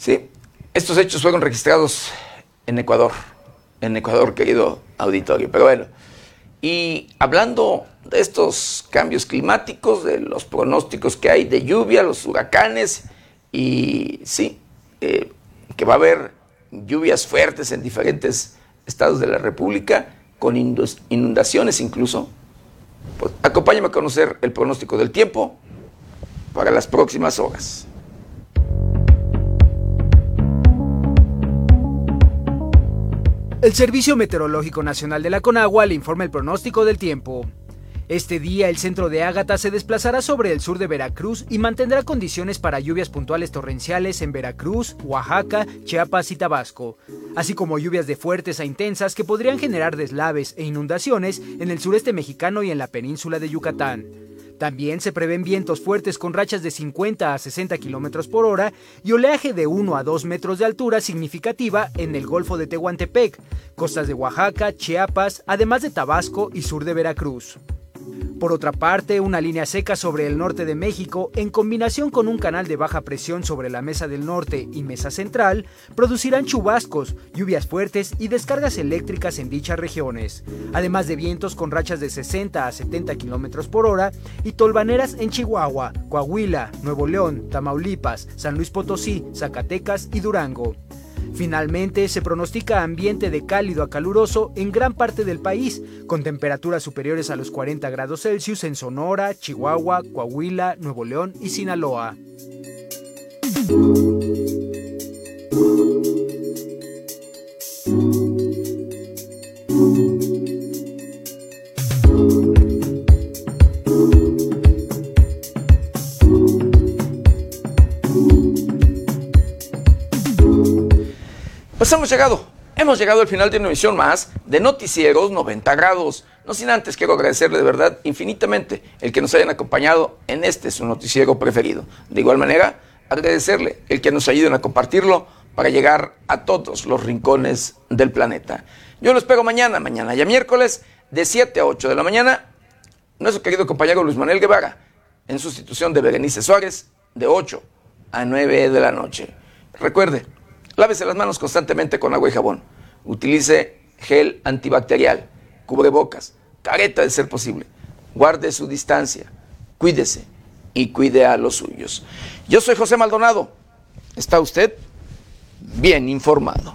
Sí, estos hechos fueron registrados en Ecuador, en Ecuador, querido auditorio. Pero bueno, y hablando de estos cambios climáticos, de los pronósticos que hay de lluvia, los huracanes, y sí, eh, que va a haber lluvias fuertes en diferentes estados de la República, con inundaciones incluso. Pues, acompáñame a conocer el pronóstico del tiempo para las próximas horas. El Servicio Meteorológico Nacional de la Conagua le informa el pronóstico del tiempo. Este día el centro de Ágata se desplazará sobre el sur de Veracruz y mantendrá condiciones para lluvias puntuales torrenciales en Veracruz, Oaxaca, Chiapas y Tabasco, así como lluvias de fuertes a intensas que podrían generar deslaves e inundaciones en el sureste mexicano y en la península de Yucatán. También se prevén vientos fuertes con rachas de 50 a 60 kilómetros por hora y oleaje de 1 a 2 metros de altura significativa en el Golfo de Tehuantepec, costas de Oaxaca, Chiapas, además de Tabasco y sur de Veracruz. Por otra parte, una línea seca sobre el norte de México, en combinación con un canal de baja presión sobre la mesa del norte y mesa central, producirán chubascos, lluvias fuertes y descargas eléctricas en dichas regiones, además de vientos con rachas de 60 a 70 km por hora y tolvaneras en Chihuahua, Coahuila, Nuevo León, Tamaulipas, San Luis Potosí, Zacatecas y Durango. Finalmente, se pronostica ambiente de cálido a caluroso en gran parte del país, con temperaturas superiores a los 40 grados Celsius en Sonora, Chihuahua, Coahuila, Nuevo León y Sinaloa. Pues hemos llegado, hemos llegado al final de una emisión más de Noticieros 90 grados. No sin antes quiero agradecerle de verdad infinitamente el que nos hayan acompañado en este su noticiero preferido. De igual manera, agradecerle el que nos ayuden a compartirlo para llegar a todos los rincones del planeta. Yo lo espero mañana, mañana ya miércoles, de 7 a 8 de la mañana. Nuestro querido compañero Luis Manuel Guevara, en sustitución de Berenice Suárez, de 8 a 9 de la noche. Recuerde, lávese las manos constantemente con agua y jabón. Utilice gel antibacterial, cubrebocas, careta de ser posible. Guarde su distancia, cuídese y cuide a los suyos. Yo soy José Maldonado. ¿Está usted? bien informado.